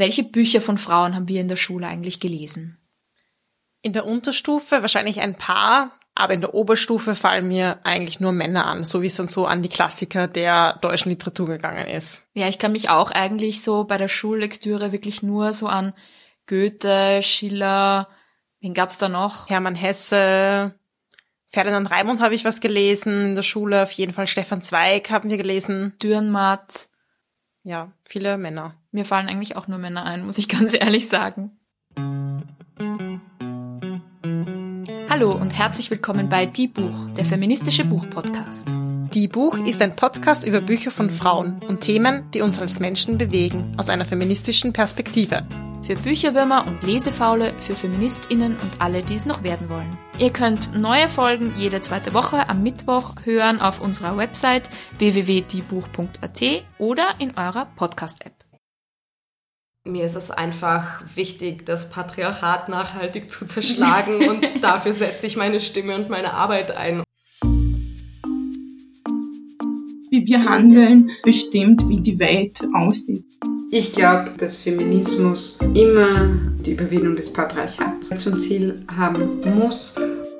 Welche Bücher von Frauen haben wir in der Schule eigentlich gelesen? In der Unterstufe wahrscheinlich ein paar, aber in der Oberstufe fallen mir eigentlich nur Männer an, so wie es dann so an die Klassiker der deutschen Literatur gegangen ist. Ja, ich kann mich auch eigentlich so bei der Schullektüre wirklich nur so an Goethe, Schiller, wen gab's da noch? Hermann Hesse, Ferdinand Raimund habe ich was gelesen in der Schule, auf jeden Fall Stefan Zweig haben wir gelesen. Dürrenmatt. Ja, viele Männer. Mir fallen eigentlich auch nur Männer ein, muss ich ganz ehrlich sagen. Hallo und herzlich willkommen bei Die Buch, der feministische Buchpodcast. Die Buch ist ein Podcast über Bücher von Frauen und Themen, die uns als Menschen bewegen, aus einer feministischen Perspektive. Für Bücherwürmer und Lesefaule, für FeministInnen und alle, die es noch werden wollen. Ihr könnt neue Folgen jede zweite Woche am Mittwoch hören auf unserer Website www.diebuch.at oder in eurer Podcast-App. Mir ist es einfach wichtig, das Patriarchat nachhaltig zu zerschlagen und dafür setze ich meine Stimme und meine Arbeit ein. Wie wir handeln, bestimmt, wie die Welt aussieht. Ich glaube, dass Feminismus immer die Überwindung des Patriarchats zum Ziel haben muss.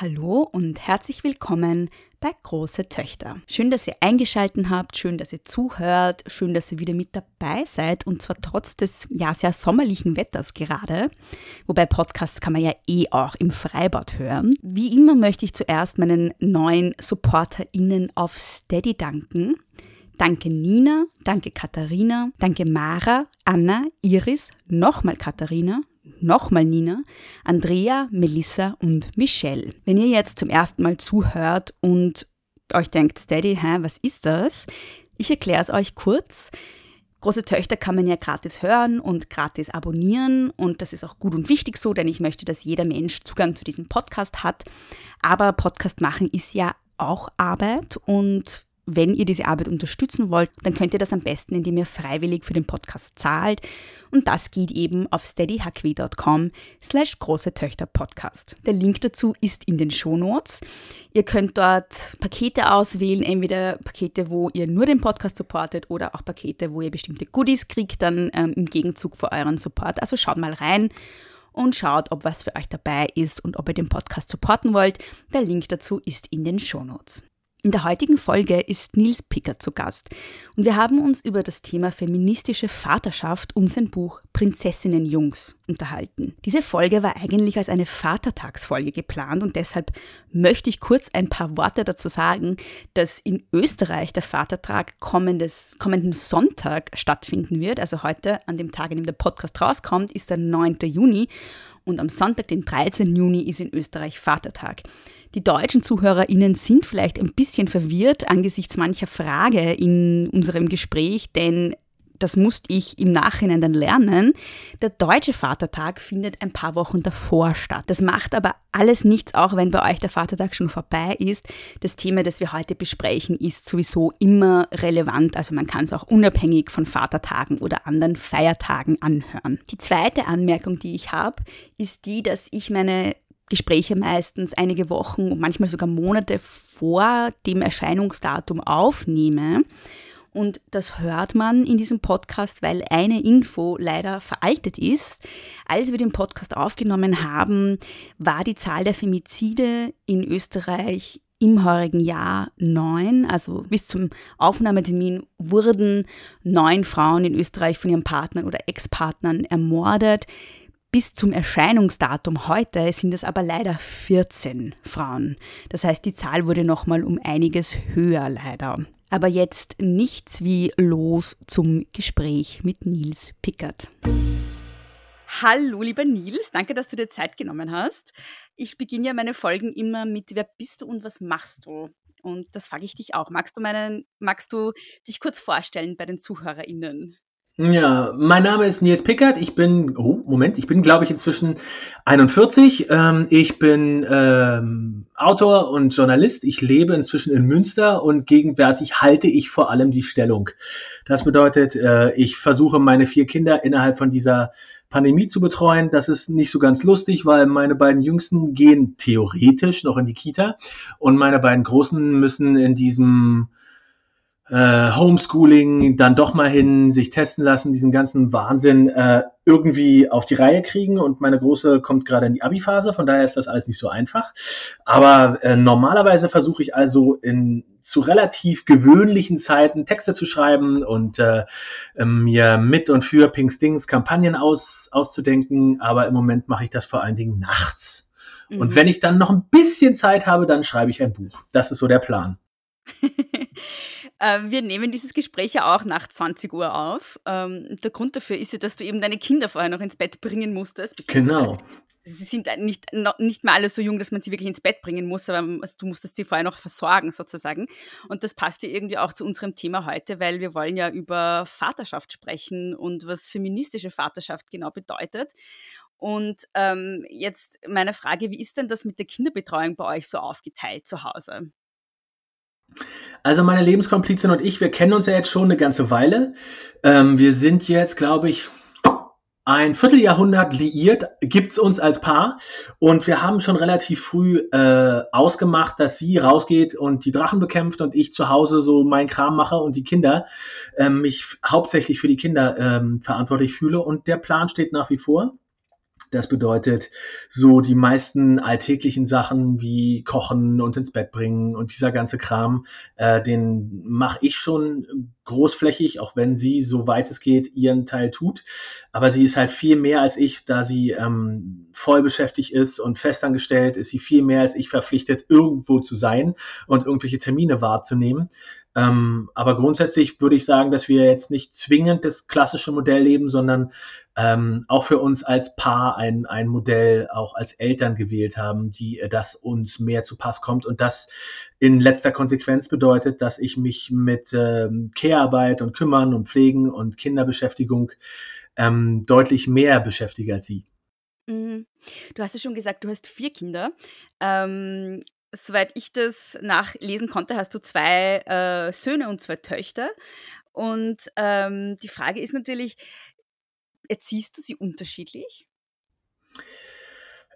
Hallo und herzlich willkommen bei Große Töchter. Schön, dass ihr eingeschaltet habt, schön, dass ihr zuhört, schön, dass ihr wieder mit dabei seid und zwar trotz des ja sehr sommerlichen Wetters gerade. Wobei Podcasts kann man ja eh auch im Freibad hören. Wie immer möchte ich zuerst meinen neuen SupporterInnen auf Steady danken. Danke Nina, danke Katharina, danke Mara, Anna, Iris, nochmal Katharina, nochmal Nina, Andrea, Melissa und Michelle. Wenn ihr jetzt zum ersten Mal zuhört und euch denkt, Steady, hä, was ist das? Ich erkläre es euch kurz. Große Töchter kann man ja gratis hören und gratis abonnieren und das ist auch gut und wichtig so, denn ich möchte, dass jeder Mensch Zugang zu diesem Podcast hat. Aber Podcast machen ist ja auch Arbeit und wenn ihr diese Arbeit unterstützen wollt, dann könnt ihr das am besten, indem ihr freiwillig für den Podcast zahlt. Und das geht eben auf steadyhq.com slash große Töchter Podcast. Der Link dazu ist in den Shownotes. Ihr könnt dort Pakete auswählen, entweder Pakete, wo ihr nur den Podcast supportet oder auch Pakete, wo ihr bestimmte Goodies kriegt, dann ähm, im Gegenzug für euren Support. Also schaut mal rein und schaut, ob was für euch dabei ist und ob ihr den Podcast supporten wollt. Der Link dazu ist in den Shownotes. In der heutigen Folge ist Nils Picker zu Gast und wir haben uns über das Thema feministische Vaterschaft und sein Buch Prinzessinnen Jungs unterhalten. Diese Folge war eigentlich als eine Vatertagsfolge geplant und deshalb möchte ich kurz ein paar Worte dazu sagen, dass in Österreich der Vatertag kommendes, kommenden Sonntag stattfinden wird. Also heute, an dem Tag, an dem der Podcast rauskommt, ist der 9. Juni und am Sonntag, den 13. Juni, ist in Österreich Vatertag. Die deutschen ZuhörerInnen sind vielleicht ein bisschen verwirrt angesichts mancher Frage in unserem Gespräch, denn das musste ich im Nachhinein dann lernen. Der deutsche Vatertag findet ein paar Wochen davor statt. Das macht aber alles nichts, auch wenn bei euch der Vatertag schon vorbei ist. Das Thema, das wir heute besprechen, ist sowieso immer relevant. Also man kann es auch unabhängig von Vatertagen oder anderen Feiertagen anhören. Die zweite Anmerkung, die ich habe, ist die, dass ich meine Gespräche meistens einige Wochen und manchmal sogar Monate vor dem Erscheinungsdatum aufnehme. Und das hört man in diesem Podcast, weil eine Info leider veraltet ist. Als wir den Podcast aufgenommen haben, war die Zahl der Femizide in Österreich im heurigen Jahr neun. Also bis zum Aufnahmetermin wurden neun Frauen in Österreich von ihren Partnern oder Ex-Partnern ermordet. Bis zum Erscheinungsdatum heute sind es aber leider 14 Frauen. Das heißt, die Zahl wurde nochmal um einiges höher leider. Aber jetzt nichts wie los zum Gespräch mit Nils Pickert. Hallo, lieber Nils, danke, dass du dir Zeit genommen hast. Ich beginne ja meine Folgen immer mit Wer bist du und was machst du? Und das frage ich dich auch. Magst du, meinen, magst du dich kurz vorstellen bei den ZuhörerInnen? Ja, mein Name ist Nils Pickert. Ich bin, oh, Moment, ich bin, glaube ich, inzwischen 41. Ähm, ich bin ähm, Autor und Journalist. Ich lebe inzwischen in Münster und gegenwärtig halte ich vor allem die Stellung. Das bedeutet, äh, ich versuche meine vier Kinder innerhalb von dieser Pandemie zu betreuen. Das ist nicht so ganz lustig, weil meine beiden Jüngsten gehen theoretisch noch in die Kita und meine beiden Großen müssen in diesem äh, Homeschooling dann doch mal hin, sich testen lassen, diesen ganzen Wahnsinn äh, irgendwie auf die Reihe kriegen. Und meine Große kommt gerade in die Abi-Phase, von daher ist das alles nicht so einfach. Aber äh, normalerweise versuche ich also in zu relativ gewöhnlichen Zeiten Texte zu schreiben und äh, ähm, mir mit und für Pink Stings Kampagnen aus, auszudenken. Aber im Moment mache ich das vor allen Dingen nachts. Mhm. Und wenn ich dann noch ein bisschen Zeit habe, dann schreibe ich ein Buch. Das ist so der Plan. Ähm, wir nehmen dieses Gespräch ja auch nach 20 Uhr auf. Ähm, der Grund dafür ist ja, dass du eben deine Kinder vorher noch ins Bett bringen musstest. Genau. Sie sind nicht, nicht mehr alle so jung, dass man sie wirklich ins Bett bringen muss, aber also du musstest sie vorher noch versorgen sozusagen. Und das passt ja irgendwie auch zu unserem Thema heute, weil wir wollen ja über Vaterschaft sprechen und was feministische Vaterschaft genau bedeutet. Und ähm, jetzt meine Frage, wie ist denn das mit der Kinderbetreuung bei euch so aufgeteilt zu Hause? Also meine Lebenskomplizin und ich, wir kennen uns ja jetzt schon eine ganze Weile. Ähm, wir sind jetzt, glaube ich, ein Vierteljahrhundert liiert, gibt's uns als Paar. Und wir haben schon relativ früh äh, ausgemacht, dass sie rausgeht und die Drachen bekämpft und ich zu Hause so mein Kram mache und die Kinder, ähm, mich hauptsächlich für die Kinder ähm, verantwortlich fühle. Und der Plan steht nach wie vor. Das bedeutet, so die meisten alltäglichen Sachen wie Kochen und ins Bett bringen und dieser ganze Kram, äh, den mache ich schon großflächig, auch wenn sie, so weit es geht, ihren Teil tut. Aber sie ist halt viel mehr als ich, da sie ähm, voll beschäftigt ist und festangestellt, ist sie viel mehr als ich verpflichtet, irgendwo zu sein und irgendwelche Termine wahrzunehmen. Ähm, aber grundsätzlich würde ich sagen, dass wir jetzt nicht zwingend das klassische Modell leben, sondern ähm, auch für uns als Paar ein, ein Modell auch als Eltern gewählt haben, die äh, das uns mehr zu Pass kommt und das in letzter Konsequenz bedeutet, dass ich mich mit ähm, Care-Arbeit und Kümmern und Pflegen und Kinderbeschäftigung ähm, deutlich mehr beschäftige als sie. Mhm. Du hast ja schon gesagt, du hast vier Kinder. Ähm, soweit ich das nachlesen konnte, hast du zwei äh, Söhne und zwei Töchter. Und ähm, die Frage ist natürlich, erziehst du sie unterschiedlich?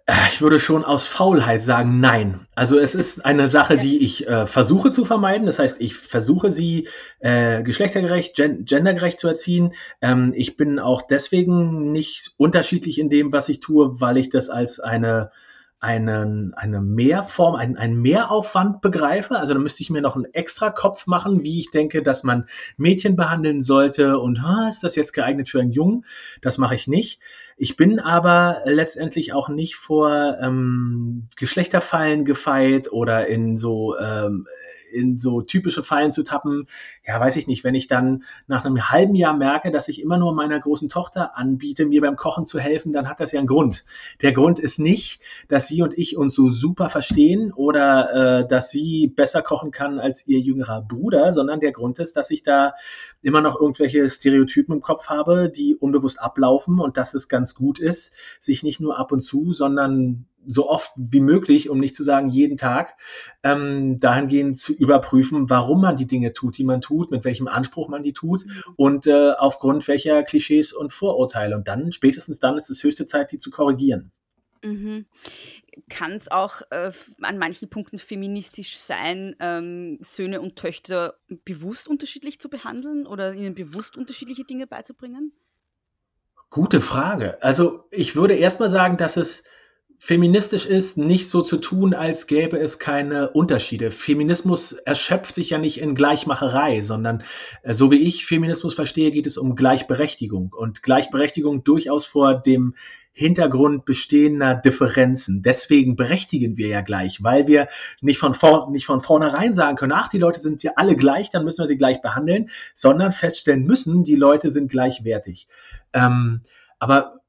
Äh, ich würde schon aus Faulheit sagen, nein. Also es ist eine Sache, die ich äh, versuche zu vermeiden. Das heißt, ich versuche sie äh, geschlechtergerecht, gen gendergerecht zu erziehen. Ähm, ich bin auch deswegen nicht unterschiedlich in dem, was ich tue, weil ich das als eine einen, eine Mehrform, einen, einen Mehraufwand begreife. Also da müsste ich mir noch einen extra Kopf machen, wie ich denke, dass man Mädchen behandeln sollte und ha, ist das jetzt geeignet für einen Jungen? Das mache ich nicht. Ich bin aber letztendlich auch nicht vor ähm, Geschlechterfallen gefeit oder in so ähm, in so typische Fallen zu tappen. Ja, weiß ich nicht, wenn ich dann nach einem halben Jahr merke, dass ich immer nur meiner großen Tochter anbiete, mir beim Kochen zu helfen, dann hat das ja einen Grund. Der Grund ist nicht, dass sie und ich uns so super verstehen oder äh, dass sie besser kochen kann als ihr jüngerer Bruder, sondern der Grund ist, dass ich da immer noch irgendwelche Stereotypen im Kopf habe, die unbewusst ablaufen und dass es ganz gut ist, sich nicht nur ab und zu, sondern so oft wie möglich, um nicht zu sagen jeden Tag, ähm, dahingehend zu überprüfen, warum man die Dinge tut, die man tut, mit welchem Anspruch man die tut mhm. und äh, aufgrund welcher Klischees und Vorurteile. Und dann, spätestens dann, ist es höchste Zeit, die zu korrigieren. Mhm. Kann es auch äh, an manchen Punkten feministisch sein, ähm, Söhne und Töchter bewusst unterschiedlich zu behandeln oder ihnen bewusst unterschiedliche Dinge beizubringen? Gute Frage. Also ich würde erstmal sagen, dass es feministisch ist, nicht so zu tun, als gäbe es keine Unterschiede. Feminismus erschöpft sich ja nicht in Gleichmacherei, sondern äh, so wie ich Feminismus verstehe, geht es um Gleichberechtigung und Gleichberechtigung durchaus vor dem Hintergrund bestehender Differenzen. Deswegen berechtigen wir ja gleich, weil wir nicht von, vor, nicht von vornherein sagen können, ach, die Leute sind ja alle gleich, dann müssen wir sie gleich behandeln, sondern feststellen müssen, die Leute sind gleichwertig. Ähm, aber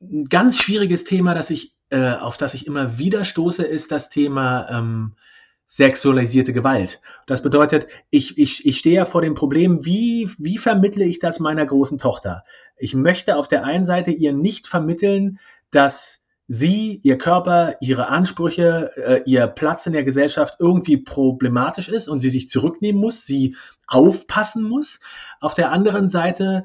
ein ganz schwieriges Thema, das ich, äh, auf das ich immer wieder stoße, ist das Thema ähm, sexualisierte Gewalt. Das bedeutet, ich, ich, ich stehe ja vor dem Problem, wie, wie vermittle ich das meiner großen Tochter? Ich möchte auf der einen Seite ihr nicht vermitteln, dass sie, ihr Körper, ihre Ansprüche, äh, ihr Platz in der Gesellschaft irgendwie problematisch ist und sie sich zurücknehmen muss, sie aufpassen muss. Auf der anderen Seite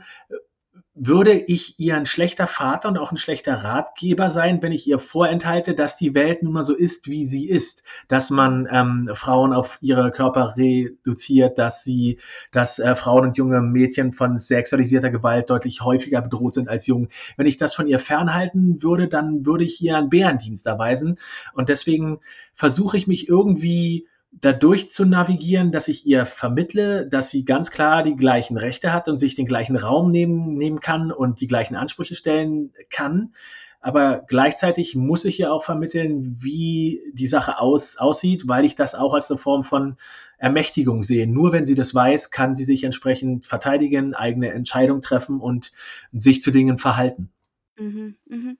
würde ich ihr ein schlechter Vater und auch ein schlechter Ratgeber sein, wenn ich ihr vorenthalte, dass die Welt nun mal so ist, wie sie ist, dass man ähm, Frauen auf ihre Körper reduziert, dass sie, dass äh, Frauen und junge Mädchen von sexualisierter Gewalt deutlich häufiger bedroht sind als Jungen. Wenn ich das von ihr fernhalten würde, dann würde ich ihr einen Bärendienst erweisen und deswegen versuche ich mich irgendwie dadurch zu navigieren, dass ich ihr vermittle, dass sie ganz klar die gleichen Rechte hat und sich den gleichen Raum nehmen, nehmen kann und die gleichen Ansprüche stellen kann. Aber gleichzeitig muss ich ihr auch vermitteln, wie die Sache aus, aussieht, weil ich das auch als eine Form von Ermächtigung sehe. Nur wenn sie das weiß, kann sie sich entsprechend verteidigen, eigene Entscheidungen treffen und sich zu Dingen verhalten. Mhm, mh.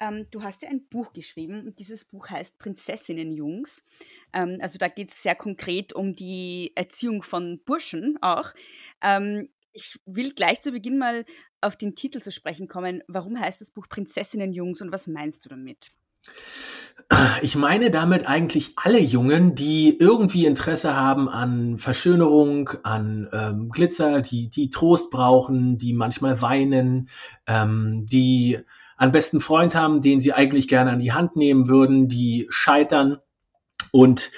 Ähm, du hast ja ein Buch geschrieben und dieses Buch heißt Prinzessinnenjungs. Ähm, also da geht es sehr konkret um die Erziehung von Burschen auch. Ähm, ich will gleich zu Beginn mal auf den Titel zu sprechen kommen. Warum heißt das Buch Prinzessinnenjungs und was meinst du damit? Ich meine damit eigentlich alle Jungen, die irgendwie Interesse haben an Verschönerung, an ähm, Glitzer, die, die Trost brauchen, die manchmal weinen, ähm, die einen besten Freund haben, den sie eigentlich gerne an die Hand nehmen würden, die scheitern. Und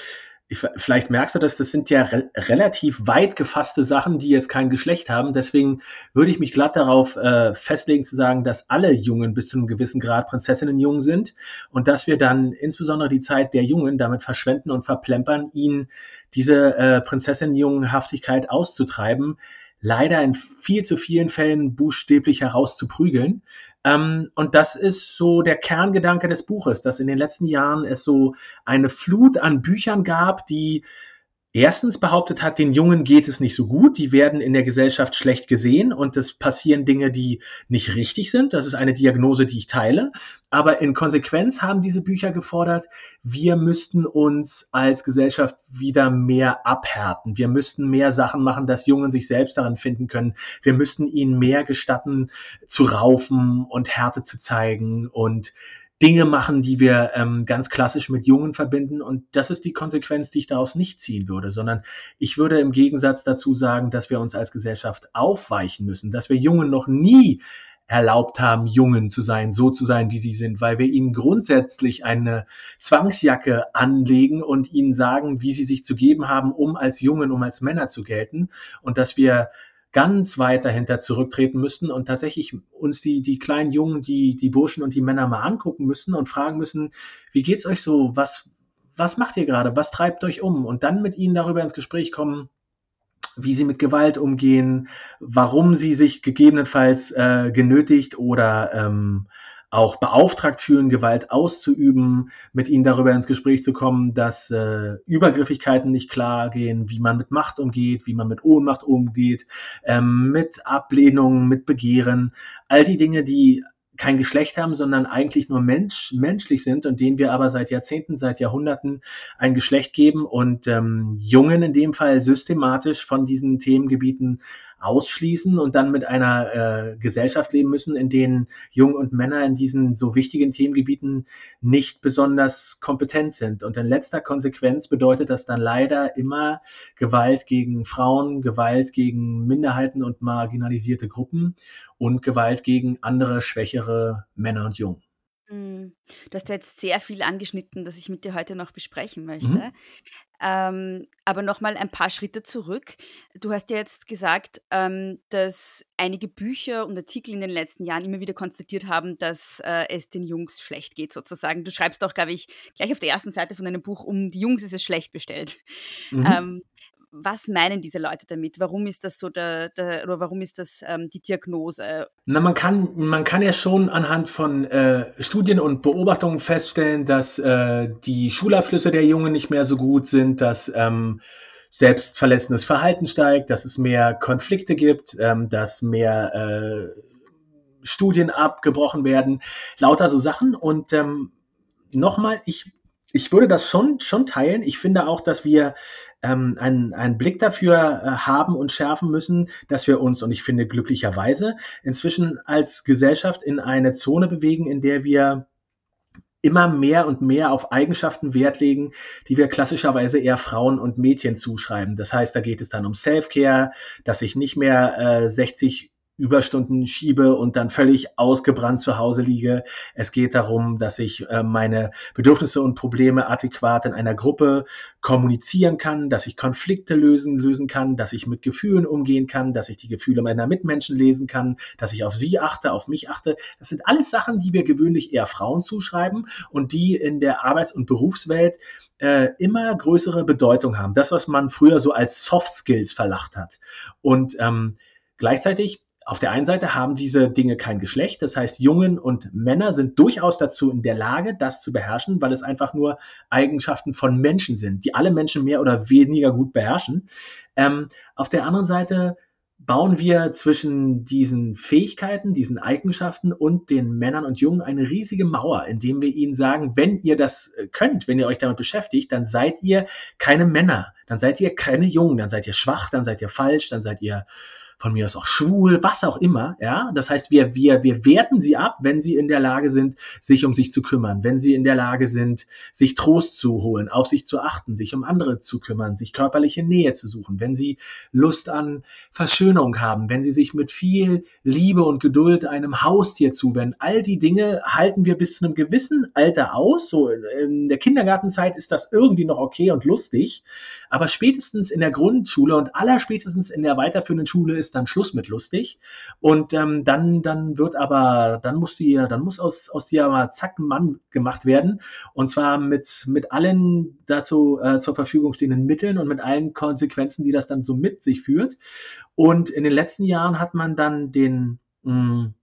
ich, vielleicht merkst du das, das sind ja re relativ weit gefasste Sachen, die jetzt kein Geschlecht haben. Deswegen würde ich mich glatt darauf äh, festlegen zu sagen, dass alle Jungen bis zu einem gewissen Grad Prinzessinnenjungen sind und dass wir dann insbesondere die Zeit der Jungen damit verschwenden und verplempern, ihnen diese äh, Prinzessinnenjungenhaftigkeit auszutreiben, leider in viel zu vielen Fällen buchstäblich herauszuprügeln. Ähm, und das ist so der Kerngedanke des Buches, dass in den letzten Jahren es so eine Flut an Büchern gab, die erstens behauptet hat, den Jungen geht es nicht so gut, die werden in der Gesellschaft schlecht gesehen und es passieren Dinge, die nicht richtig sind. Das ist eine Diagnose, die ich teile. Aber in Konsequenz haben diese Bücher gefordert, wir müssten uns als Gesellschaft wieder mehr abhärten. Wir müssten mehr Sachen machen, dass Jungen sich selbst darin finden können. Wir müssten ihnen mehr gestatten, zu raufen und Härte zu zeigen und Dinge machen, die wir ähm, ganz klassisch mit Jungen verbinden. Und das ist die Konsequenz, die ich daraus nicht ziehen würde, sondern ich würde im Gegensatz dazu sagen, dass wir uns als Gesellschaft aufweichen müssen, dass wir Jungen noch nie erlaubt haben, Jungen zu sein, so zu sein, wie sie sind, weil wir ihnen grundsätzlich eine Zwangsjacke anlegen und ihnen sagen, wie sie sich zu geben haben, um als Jungen, um als Männer zu gelten und dass wir ganz weit dahinter zurücktreten müssten und tatsächlich uns die, die kleinen Jungen, die, die Burschen und die Männer mal angucken müssen und fragen müssen, wie geht's euch so? Was, was macht ihr gerade? Was treibt euch um? Und dann mit ihnen darüber ins Gespräch kommen, wie sie mit Gewalt umgehen, warum sie sich gegebenenfalls äh, genötigt oder ähm, auch beauftragt fühlen, Gewalt auszuüben, mit ihnen darüber ins Gespräch zu kommen, dass äh, Übergriffigkeiten nicht klar gehen, wie man mit Macht umgeht, wie man mit Ohnmacht umgeht, ähm, mit Ablehnung, mit Begehren, all die Dinge, die kein Geschlecht haben, sondern eigentlich nur Mensch, menschlich sind und denen wir aber seit Jahrzehnten, seit Jahrhunderten ein Geschlecht geben und ähm, Jungen in dem Fall systematisch von diesen Themengebieten ausschließen und dann mit einer äh, Gesellschaft leben müssen, in denen Jungen und Männer in diesen so wichtigen Themengebieten nicht besonders kompetent sind. Und in letzter Konsequenz bedeutet das dann leider immer Gewalt gegen Frauen, Gewalt gegen Minderheiten und marginalisierte Gruppen und Gewalt gegen andere schwächere Männer und Jungen. Mhm. Du hast ja jetzt sehr viel angeschnitten, das ich mit dir heute noch besprechen möchte. Mhm. Ähm, aber nochmal ein paar Schritte zurück. Du hast ja jetzt gesagt, ähm, dass einige Bücher und Artikel in den letzten Jahren immer wieder konstatiert haben, dass äh, es den Jungs schlecht geht, sozusagen. Du schreibst auch, glaube ich, gleich auf der ersten Seite von deinem Buch, um die Jungs ist es schlecht bestellt. Mhm. Ähm, was meinen diese Leute damit? Warum ist das so der, der oder warum ist das ähm, die Diagnose? Na, man kann, man kann ja schon anhand von äh, Studien und Beobachtungen feststellen, dass äh, die Schulabschlüsse der Jungen nicht mehr so gut sind, dass ähm, selbstverletzendes Verhalten steigt, dass es mehr Konflikte gibt, ähm, dass mehr äh, Studien abgebrochen werden, lauter so Sachen. Und ähm, nochmal, ich, ich würde das schon, schon teilen. Ich finde auch, dass wir ähm, einen, einen Blick dafür äh, haben und schärfen müssen, dass wir uns, und ich finde glücklicherweise, inzwischen als Gesellschaft in eine Zone bewegen, in der wir immer mehr und mehr auf Eigenschaften Wert legen, die wir klassischerweise eher Frauen und Mädchen zuschreiben. Das heißt, da geht es dann um Self-Care, dass ich nicht mehr äh, 60 Überstunden schiebe und dann völlig ausgebrannt zu Hause liege. Es geht darum, dass ich äh, meine Bedürfnisse und Probleme adäquat in einer Gruppe kommunizieren kann, dass ich Konflikte lösen, lösen kann, dass ich mit Gefühlen umgehen kann, dass ich die Gefühle meiner Mitmenschen lesen kann, dass ich auf sie achte, auf mich achte. Das sind alles Sachen, die wir gewöhnlich eher Frauen zuschreiben und die in der Arbeits- und Berufswelt äh, immer größere Bedeutung haben. Das, was man früher so als Soft Skills verlacht hat. Und ähm, gleichzeitig auf der einen Seite haben diese Dinge kein Geschlecht, das heißt, Jungen und Männer sind durchaus dazu in der Lage, das zu beherrschen, weil es einfach nur Eigenschaften von Menschen sind, die alle Menschen mehr oder weniger gut beherrschen. Ähm, auf der anderen Seite bauen wir zwischen diesen Fähigkeiten, diesen Eigenschaften und den Männern und Jungen eine riesige Mauer, indem wir ihnen sagen, wenn ihr das äh, könnt, wenn ihr euch damit beschäftigt, dann seid ihr keine Männer, dann seid ihr keine Jungen, dann seid ihr schwach, dann seid ihr falsch, dann seid ihr von mir aus auch schwul, was auch immer, ja. Das heißt, wir, wir, wir werten sie ab, wenn sie in der Lage sind, sich um sich zu kümmern, wenn sie in der Lage sind, sich Trost zu holen, auf sich zu achten, sich um andere zu kümmern, sich körperliche Nähe zu suchen, wenn sie Lust an Verschönerung haben, wenn sie sich mit viel Liebe und Geduld einem Haustier zuwenden. All die Dinge halten wir bis zu einem gewissen Alter aus. So in der Kindergartenzeit ist das irgendwie noch okay und lustig. Aber spätestens in der Grundschule und allerspätestens in der weiterführenden Schule ist ist dann Schluss mit lustig. Und ähm, dann, dann wird aber, dann muss die, dann muss aus, aus dir mal zack Mann gemacht werden. Und zwar mit, mit allen dazu äh, zur Verfügung stehenden Mitteln und mit allen Konsequenzen, die das dann so mit sich führt. Und in den letzten Jahren hat man dann den, mh, hm,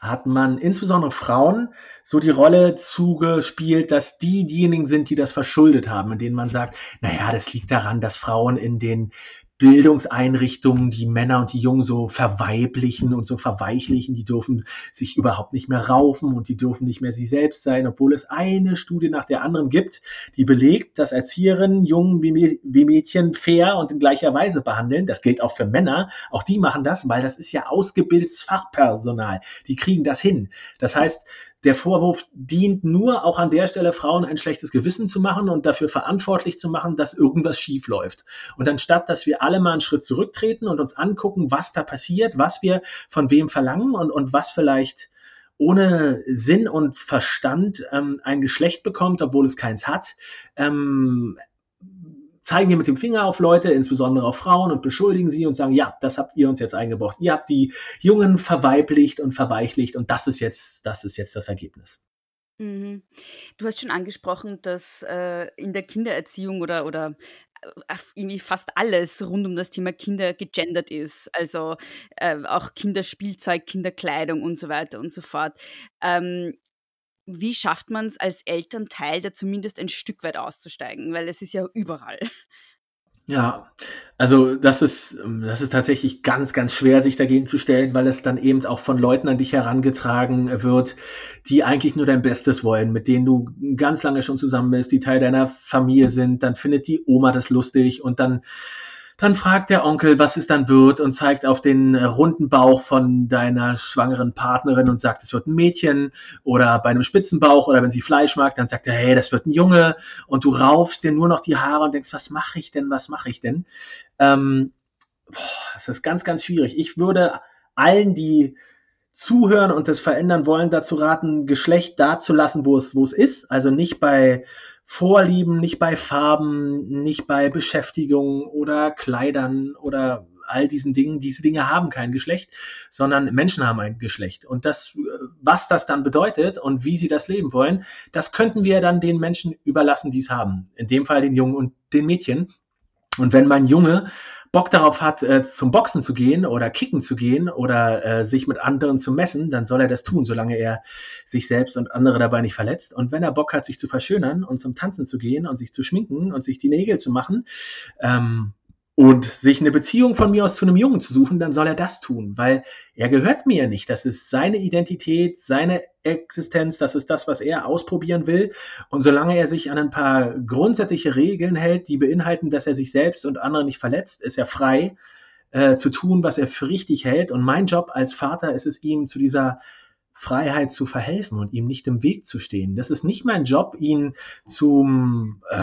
hat man insbesondere Frauen so die Rolle zugespielt, dass die diejenigen sind, die das verschuldet haben, in denen man sagt, naja, das liegt daran, dass Frauen in den Bildungseinrichtungen die Männer und die Jungen so verweiblichen und so verweichlichen, die dürfen sich überhaupt nicht mehr raufen und die dürfen nicht mehr sie selbst sein, obwohl es eine Studie nach der anderen gibt, die belegt, dass Erzieherinnen Jungen wie, Mädchen fair und in gleicher Weise behandeln. Das gilt auch für Männer. Auch die machen das, weil das ist ja ausgebildetes Fachpersonal. Die kriegen das hin. Das heißt, der Vorwurf dient nur auch an der Stelle, Frauen ein schlechtes Gewissen zu machen und dafür verantwortlich zu machen, dass irgendwas schief läuft. Und anstatt, dass wir alle mal einen Schritt zurücktreten und uns angucken, was da passiert, was wir von wem verlangen und, und was vielleicht ohne Sinn und Verstand ähm, ein Geschlecht bekommt, obwohl es keins hat, ähm, zeigen wir mit dem Finger auf Leute, insbesondere auf Frauen und beschuldigen sie und sagen, ja, das habt ihr uns jetzt eingebracht. Ihr habt die Jungen verweiblicht und verweichlicht und das ist jetzt, das ist jetzt das Ergebnis. Mhm. Du hast schon angesprochen, dass äh, in der Kindererziehung oder, oder äh, irgendwie fast alles rund um das Thema Kinder gegendert ist. Also äh, auch Kinderspielzeug, Kinderkleidung und so weiter und so fort. Ähm, wie schafft man es als Elternteil, da zumindest ein Stück weit auszusteigen? Weil es ist ja überall. Ja, also das ist, ähm, das ist tatsächlich ganz, ganz schwer, sich dagegen zu stellen, weil es dann eben auch von Leuten an dich herangetragen wird, die eigentlich nur dein Bestes wollen, mit denen du ganz lange schon zusammen bist, die Teil deiner Familie sind. Dann findet die Oma das lustig und dann dann fragt der Onkel, was es dann wird und zeigt auf den runden Bauch von deiner schwangeren Partnerin und sagt, es wird ein Mädchen oder bei einem Spitzenbauch oder wenn sie Fleisch mag, dann sagt er, hey, das wird ein Junge und du raufst dir nur noch die Haare und denkst, was mache ich denn, was mache ich denn? Ähm, boah, das ist ganz, ganz schwierig. Ich würde allen, die zuhören und das verändern wollen, dazu raten, Geschlecht da zu lassen, wo es, wo es ist. Also nicht bei Vorlieben, nicht bei Farben, nicht bei Beschäftigung oder Kleidern oder all diesen Dingen. Diese Dinge haben kein Geschlecht, sondern Menschen haben ein Geschlecht. Und das, was das dann bedeutet und wie sie das leben wollen, das könnten wir dann den Menschen überlassen, die es haben. In dem Fall den Jungen und den Mädchen. Und wenn mein Junge Bock darauf hat, äh, zum Boxen zu gehen oder Kicken zu gehen oder äh, sich mit anderen zu messen, dann soll er das tun, solange er sich selbst und andere dabei nicht verletzt. Und wenn er Bock hat, sich zu verschönern und zum Tanzen zu gehen und sich zu schminken und sich die Nägel zu machen, ähm, und sich eine Beziehung von mir aus zu einem Jungen zu suchen, dann soll er das tun, weil er gehört mir ja nicht. Das ist seine Identität, seine Existenz, das ist das, was er ausprobieren will. Und solange er sich an ein paar grundsätzliche Regeln hält, die beinhalten, dass er sich selbst und andere nicht verletzt, ist er frei äh, zu tun, was er für richtig hält. Und mein Job als Vater ist es, ihm zu dieser Freiheit zu verhelfen und ihm nicht im Weg zu stehen. Das ist nicht mein Job, ihn zum äh,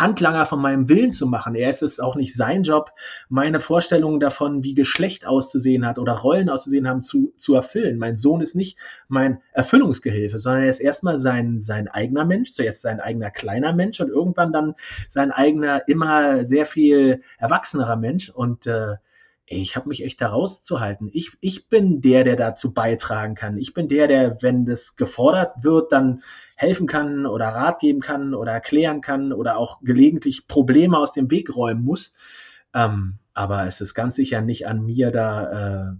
Handlanger von meinem Willen zu machen. Er ist es auch nicht sein Job, meine Vorstellungen davon, wie Geschlecht auszusehen hat oder Rollen auszusehen haben, zu, zu erfüllen. Mein Sohn ist nicht mein Erfüllungsgehilfe, sondern er ist erstmal sein, sein eigener Mensch, zuerst sein eigener kleiner Mensch und irgendwann dann sein eigener, immer sehr viel erwachsenerer Mensch. Und äh, ich habe mich echt da rauszuhalten. Ich, ich bin der, der dazu beitragen kann. Ich bin der, der, wenn das gefordert wird, dann helfen kann oder Rat geben kann oder erklären kann oder auch gelegentlich Probleme aus dem Weg räumen muss. Ähm, aber es ist ganz sicher nicht an mir, da äh,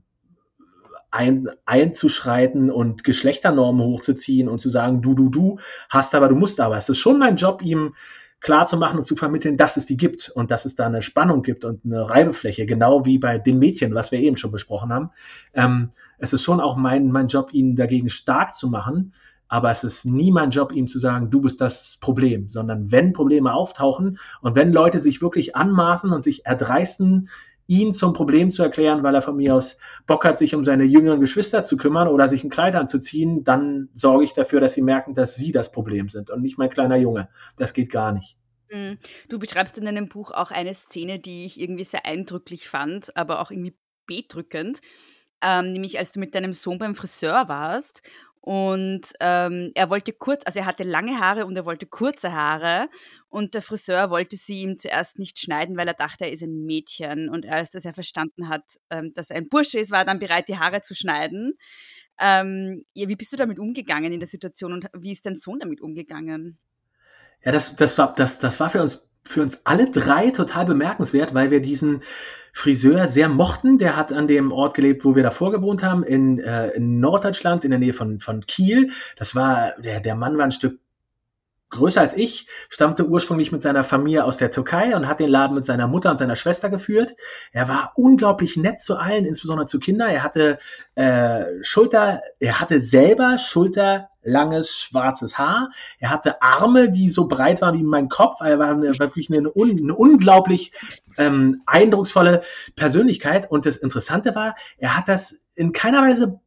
ein, einzuschreiten und Geschlechternormen hochzuziehen und zu sagen, du, du, du hast aber, du musst aber. Es ist schon mein Job, ihm klar zu machen und zu vermitteln, dass es die gibt und dass es da eine Spannung gibt und eine Reibefläche, genau wie bei den Mädchen, was wir eben schon besprochen haben. Ähm, es ist schon auch mein, mein Job, ihn dagegen stark zu machen, aber es ist nie mein Job, ihm zu sagen, du bist das Problem, sondern wenn Probleme auftauchen und wenn Leute sich wirklich anmaßen und sich erdreisten, ihn zum Problem zu erklären, weil er von mir aus Bock hat, sich um seine jüngeren Geschwister zu kümmern oder sich ein Kleid anzuziehen, dann sorge ich dafür, dass sie merken, dass sie das Problem sind und nicht mein kleiner Junge. Das geht gar nicht. Hm. Du beschreibst in deinem Buch auch eine Szene, die ich irgendwie sehr eindrücklich fand, aber auch irgendwie bedrückend. Ähm, nämlich als du mit deinem Sohn beim Friseur warst und ähm, er wollte kurz, also er hatte lange Haare und er wollte kurze Haare. Und der Friseur wollte sie ihm zuerst nicht schneiden, weil er dachte, er ist ein Mädchen. Und als er verstanden hat, ähm, dass er ein Bursche ist, war er dann bereit, die Haare zu schneiden. Ähm, ja, wie bist du damit umgegangen in der Situation und wie ist dein Sohn damit umgegangen? Ja, das, das, das, das war für uns, für uns alle drei total bemerkenswert, weil wir diesen Friseur sehr mochten. Der hat an dem Ort gelebt, wo wir davor gewohnt haben, in, äh, in Norddeutschland, in der Nähe von, von Kiel. Das war, der, der Mann war ein Stück größer als ich, stammte ursprünglich mit seiner Familie aus der Türkei und hat den Laden mit seiner Mutter und seiner Schwester geführt. Er war unglaublich nett zu allen, insbesondere zu Kindern. Er hatte äh, Schulter, er hatte selber schulterlanges schwarzes Haar. Er hatte Arme, die so breit waren wie mein Kopf. Er war, eine, wirklich eine, eine unglaublich ähm, eindrucksvolle Persönlichkeit. Und das Interessante war, er hat das in keiner Weise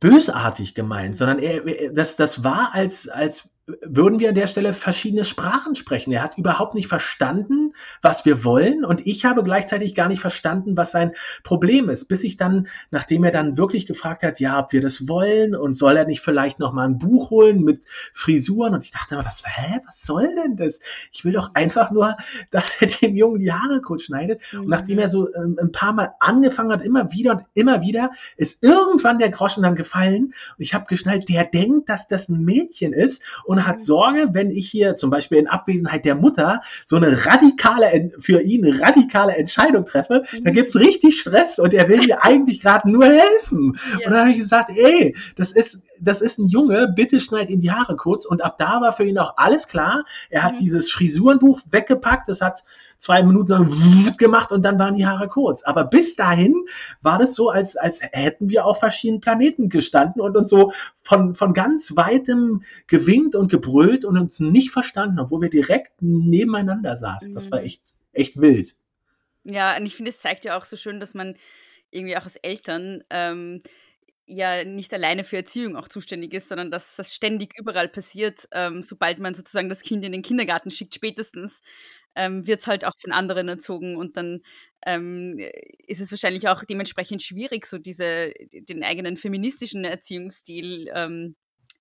bösartig gemeint, sondern er, das, das war als, als würden wir an der Stelle verschiedene Sprachen sprechen. Er hat überhaupt nicht verstanden, was wir wollen und ich habe gleichzeitig gar nicht verstanden, was sein Problem ist, bis ich dann, nachdem er dann wirklich gefragt hat, ja, ob wir das wollen und soll er nicht vielleicht noch mal ein Buch holen mit Frisuren und ich dachte immer, was, hä, was soll denn das? Ich will doch einfach nur, dass er dem Jungen die Haare kurz schneidet mhm. und nachdem er so ähm, ein paar Mal angefangen hat, immer wieder und immer wieder, ist irgendwann der Groschen dann gefallen und ich habe geschnallt, der denkt, dass das ein Mädchen ist und und hat Sorge, wenn ich hier zum Beispiel in Abwesenheit der Mutter so eine radikale, für ihn radikale Entscheidung treffe, mhm. dann gibt's richtig Stress und er will mir eigentlich gerade nur helfen. Ja. Und dann habe ich gesagt, ey, das ist, das ist ein Junge, bitte schneid ihm die Haare kurz. Und ab da war für ihn auch alles klar. Er hat mhm. dieses Frisurenbuch weggepackt, das hat zwei Minuten lang gemacht und dann waren die Haare kurz. Aber bis dahin war das so, als, als hätten wir auf verschiedenen Planeten gestanden und uns so von, von ganz weitem gewinkt und gebrüllt und uns nicht verstanden, obwohl wir direkt nebeneinander saßen. Das war mhm. echt, echt wild. Ja, und ich finde, es zeigt ja auch so schön, dass man irgendwie auch als Eltern ähm, ja nicht alleine für Erziehung auch zuständig ist, sondern dass das ständig überall passiert, ähm, sobald man sozusagen das Kind in den Kindergarten schickt, spätestens ähm, wird es halt auch von anderen erzogen und dann ähm, ist es wahrscheinlich auch dementsprechend schwierig, so diese, den eigenen feministischen Erziehungsstil, ähm,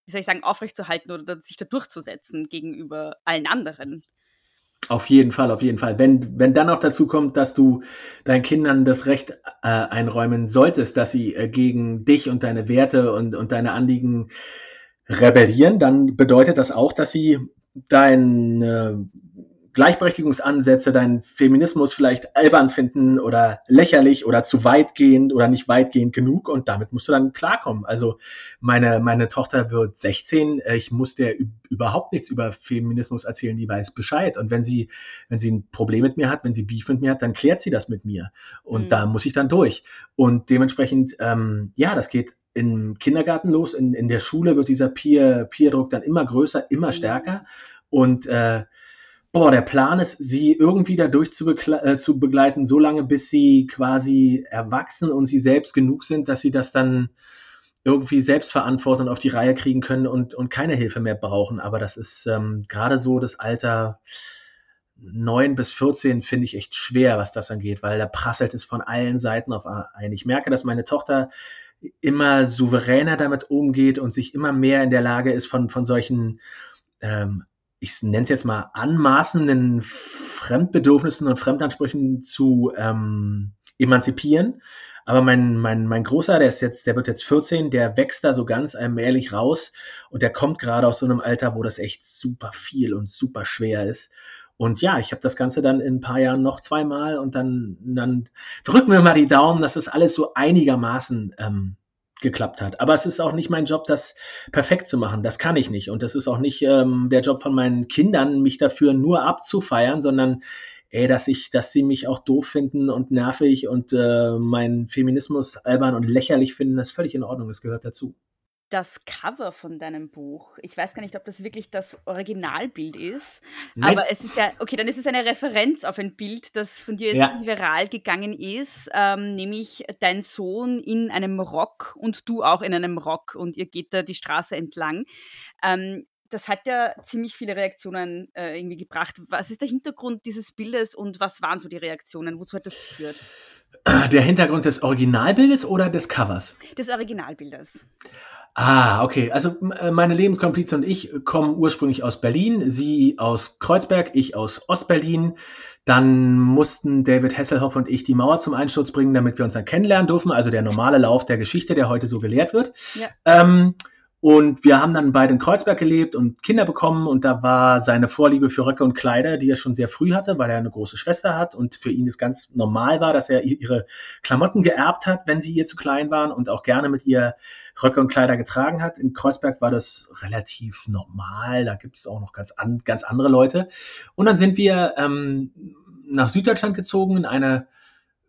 wie soll ich sagen, aufrechtzuerhalten oder sich da durchzusetzen gegenüber allen anderen. Auf jeden Fall, auf jeden Fall. Wenn, wenn dann auch dazu kommt, dass du deinen Kindern das Recht äh, einräumen solltest, dass sie äh, gegen dich und deine Werte und, und deine Anliegen rebellieren, dann bedeutet das auch, dass sie dein, äh, Gleichberechtigungsansätze, deinen Feminismus vielleicht albern finden oder lächerlich oder zu weitgehend oder nicht weitgehend genug und damit musst du dann klarkommen. Also meine, meine Tochter wird 16, äh, ich muss der überhaupt nichts über Feminismus erzählen, die weiß Bescheid. Und wenn sie, wenn sie ein Problem mit mir hat, wenn sie Beef mit mir hat, dann klärt sie das mit mir. Und mhm. da muss ich dann durch. Und dementsprechend, ähm, ja, das geht im Kindergarten los, in, in der Schule wird dieser Peer, Peer-Druck dann immer größer, immer mhm. stärker. Und äh, boah, der Plan ist, sie irgendwie dadurch zu, äh, zu begleiten, so lange, bis sie quasi erwachsen und sie selbst genug sind, dass sie das dann irgendwie selbst verantworten und auf die Reihe kriegen können und, und keine Hilfe mehr brauchen. Aber das ist ähm, gerade so das Alter 9 bis 14 finde ich echt schwer, was das angeht, weil da prasselt es von allen Seiten auf ein. Ich merke, dass meine Tochter immer souveräner damit umgeht und sich immer mehr in der Lage ist, von, von solchen, ähm, ich nenne es jetzt mal, anmaßenden Fremdbedürfnissen und Fremdansprüchen zu ähm, emanzipieren. Aber mein, mein, mein Großer, der ist jetzt, der wird jetzt 14, der wächst da so ganz allmählich raus und der kommt gerade aus so einem Alter, wo das echt super viel und super schwer ist. Und ja, ich habe das Ganze dann in ein paar Jahren noch zweimal und dann, dann drücken wir mal die Daumen, dass das alles so einigermaßen ähm, geklappt hat. Aber es ist auch nicht mein Job, das perfekt zu machen. Das kann ich nicht. Und das ist auch nicht ähm, der Job von meinen Kindern, mich dafür nur abzufeiern, sondern ey, dass ich, dass sie mich auch doof finden und nervig und äh, meinen Feminismus albern und lächerlich finden, das ist völlig in Ordnung. Das gehört dazu das Cover von deinem Buch. Ich weiß gar nicht, ob das wirklich das Originalbild ist, Nein. aber es ist ja, okay, dann ist es eine Referenz auf ein Bild, das von dir jetzt ja. viral gegangen ist, ähm, nämlich dein Sohn in einem Rock und du auch in einem Rock und ihr geht da die Straße entlang. Ähm, das hat ja ziemlich viele Reaktionen äh, irgendwie gebracht. Was ist der Hintergrund dieses Bildes und was waren so die Reaktionen? Wozu hat das geführt? Der Hintergrund des Originalbildes oder des Covers? Des Originalbildes. Ah, okay. Also äh, meine Lebenskomplize und ich kommen ursprünglich aus Berlin, sie aus Kreuzberg, ich aus Ostberlin. Dann mussten David Hasselhoff und ich die Mauer zum Einsturz bringen, damit wir uns dann kennenlernen dürfen. Also der normale Lauf der Geschichte, der heute so gelehrt wird. Ja. Ähm, und wir haben dann beide in Kreuzberg gelebt und Kinder bekommen und da war seine Vorliebe für Röcke und Kleider, die er schon sehr früh hatte, weil er eine große Schwester hat und für ihn es ganz normal war, dass er ihre Klamotten geerbt hat, wenn sie ihr zu klein waren und auch gerne mit ihr Röcke und Kleider getragen hat. In Kreuzberg war das relativ normal, da gibt es auch noch ganz, an, ganz andere Leute. Und dann sind wir ähm, nach Süddeutschland gezogen in eine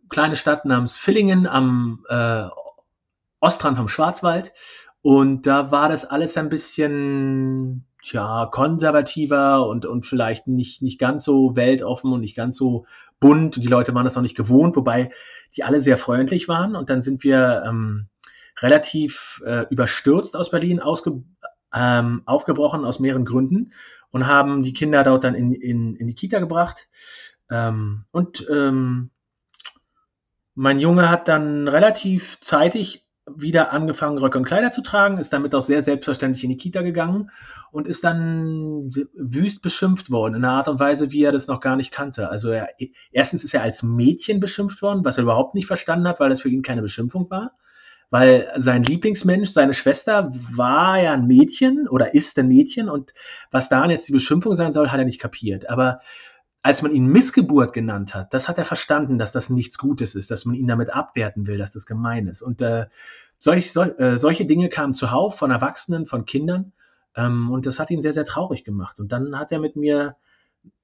kleine Stadt namens Villingen am äh, Ostrand vom Schwarzwald und da war das alles ein bisschen, tja, konservativer und, und vielleicht nicht, nicht ganz so weltoffen und nicht ganz so bunt. Und die Leute waren das noch nicht gewohnt, wobei die alle sehr freundlich waren. Und dann sind wir ähm, relativ äh, überstürzt aus Berlin ausge, ähm, aufgebrochen aus mehreren Gründen und haben die Kinder dort dann in, in, in die Kita gebracht. Ähm, und ähm, mein Junge hat dann relativ zeitig wieder angefangen, Röcke und Kleider zu tragen, ist damit auch sehr selbstverständlich in die Kita gegangen und ist dann wüst beschimpft worden, in einer Art und Weise, wie er das noch gar nicht kannte. Also er, erstens ist er als Mädchen beschimpft worden, was er überhaupt nicht verstanden hat, weil das für ihn keine Beschimpfung war. Weil sein Lieblingsmensch, seine Schwester, war ja ein Mädchen oder ist ein Mädchen und was daran jetzt die Beschimpfung sein soll, hat er nicht kapiert. Aber als man ihn Missgeburt genannt hat, das hat er verstanden, dass das nichts Gutes ist, dass man ihn damit abwerten will, dass das gemein ist. Und äh, solch, sol, äh, solche Dinge kamen zuhauf von Erwachsenen, von Kindern. Ähm, und das hat ihn sehr, sehr traurig gemacht. Und dann hat er mit mir,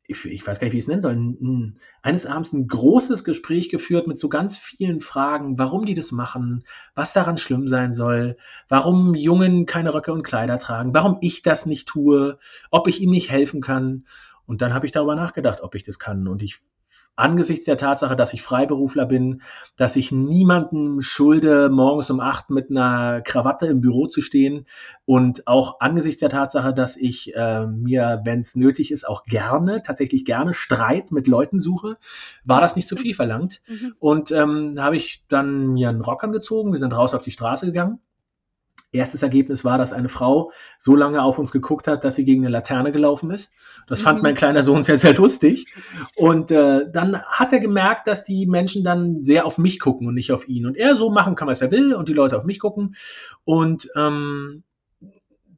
ich, ich weiß gar nicht, wie ich es nennen soll, ein, eines Abends ein großes Gespräch geführt mit so ganz vielen Fragen, warum die das machen, was daran schlimm sein soll, warum Jungen keine Röcke und Kleider tragen, warum ich das nicht tue, ob ich ihm nicht helfen kann. Und dann habe ich darüber nachgedacht, ob ich das kann. Und ich angesichts der Tatsache, dass ich Freiberufler bin, dass ich niemandem schulde, morgens um acht mit einer Krawatte im Büro zu stehen und auch angesichts der Tatsache, dass ich äh, mir, wenn es nötig ist, auch gerne, tatsächlich gerne Streit mit Leuten suche, war das nicht zu viel verlangt. Mhm. Und ähm, habe ich dann mir einen Rock angezogen, wir sind raus auf die Straße gegangen Erstes Ergebnis war, dass eine Frau so lange auf uns geguckt hat, dass sie gegen eine Laterne gelaufen ist. Das fand mhm. mein kleiner Sohn sehr, sehr lustig. Und äh, dann hat er gemerkt, dass die Menschen dann sehr auf mich gucken und nicht auf ihn. Und er so machen kann, was er will und die Leute auf mich gucken. Und ähm,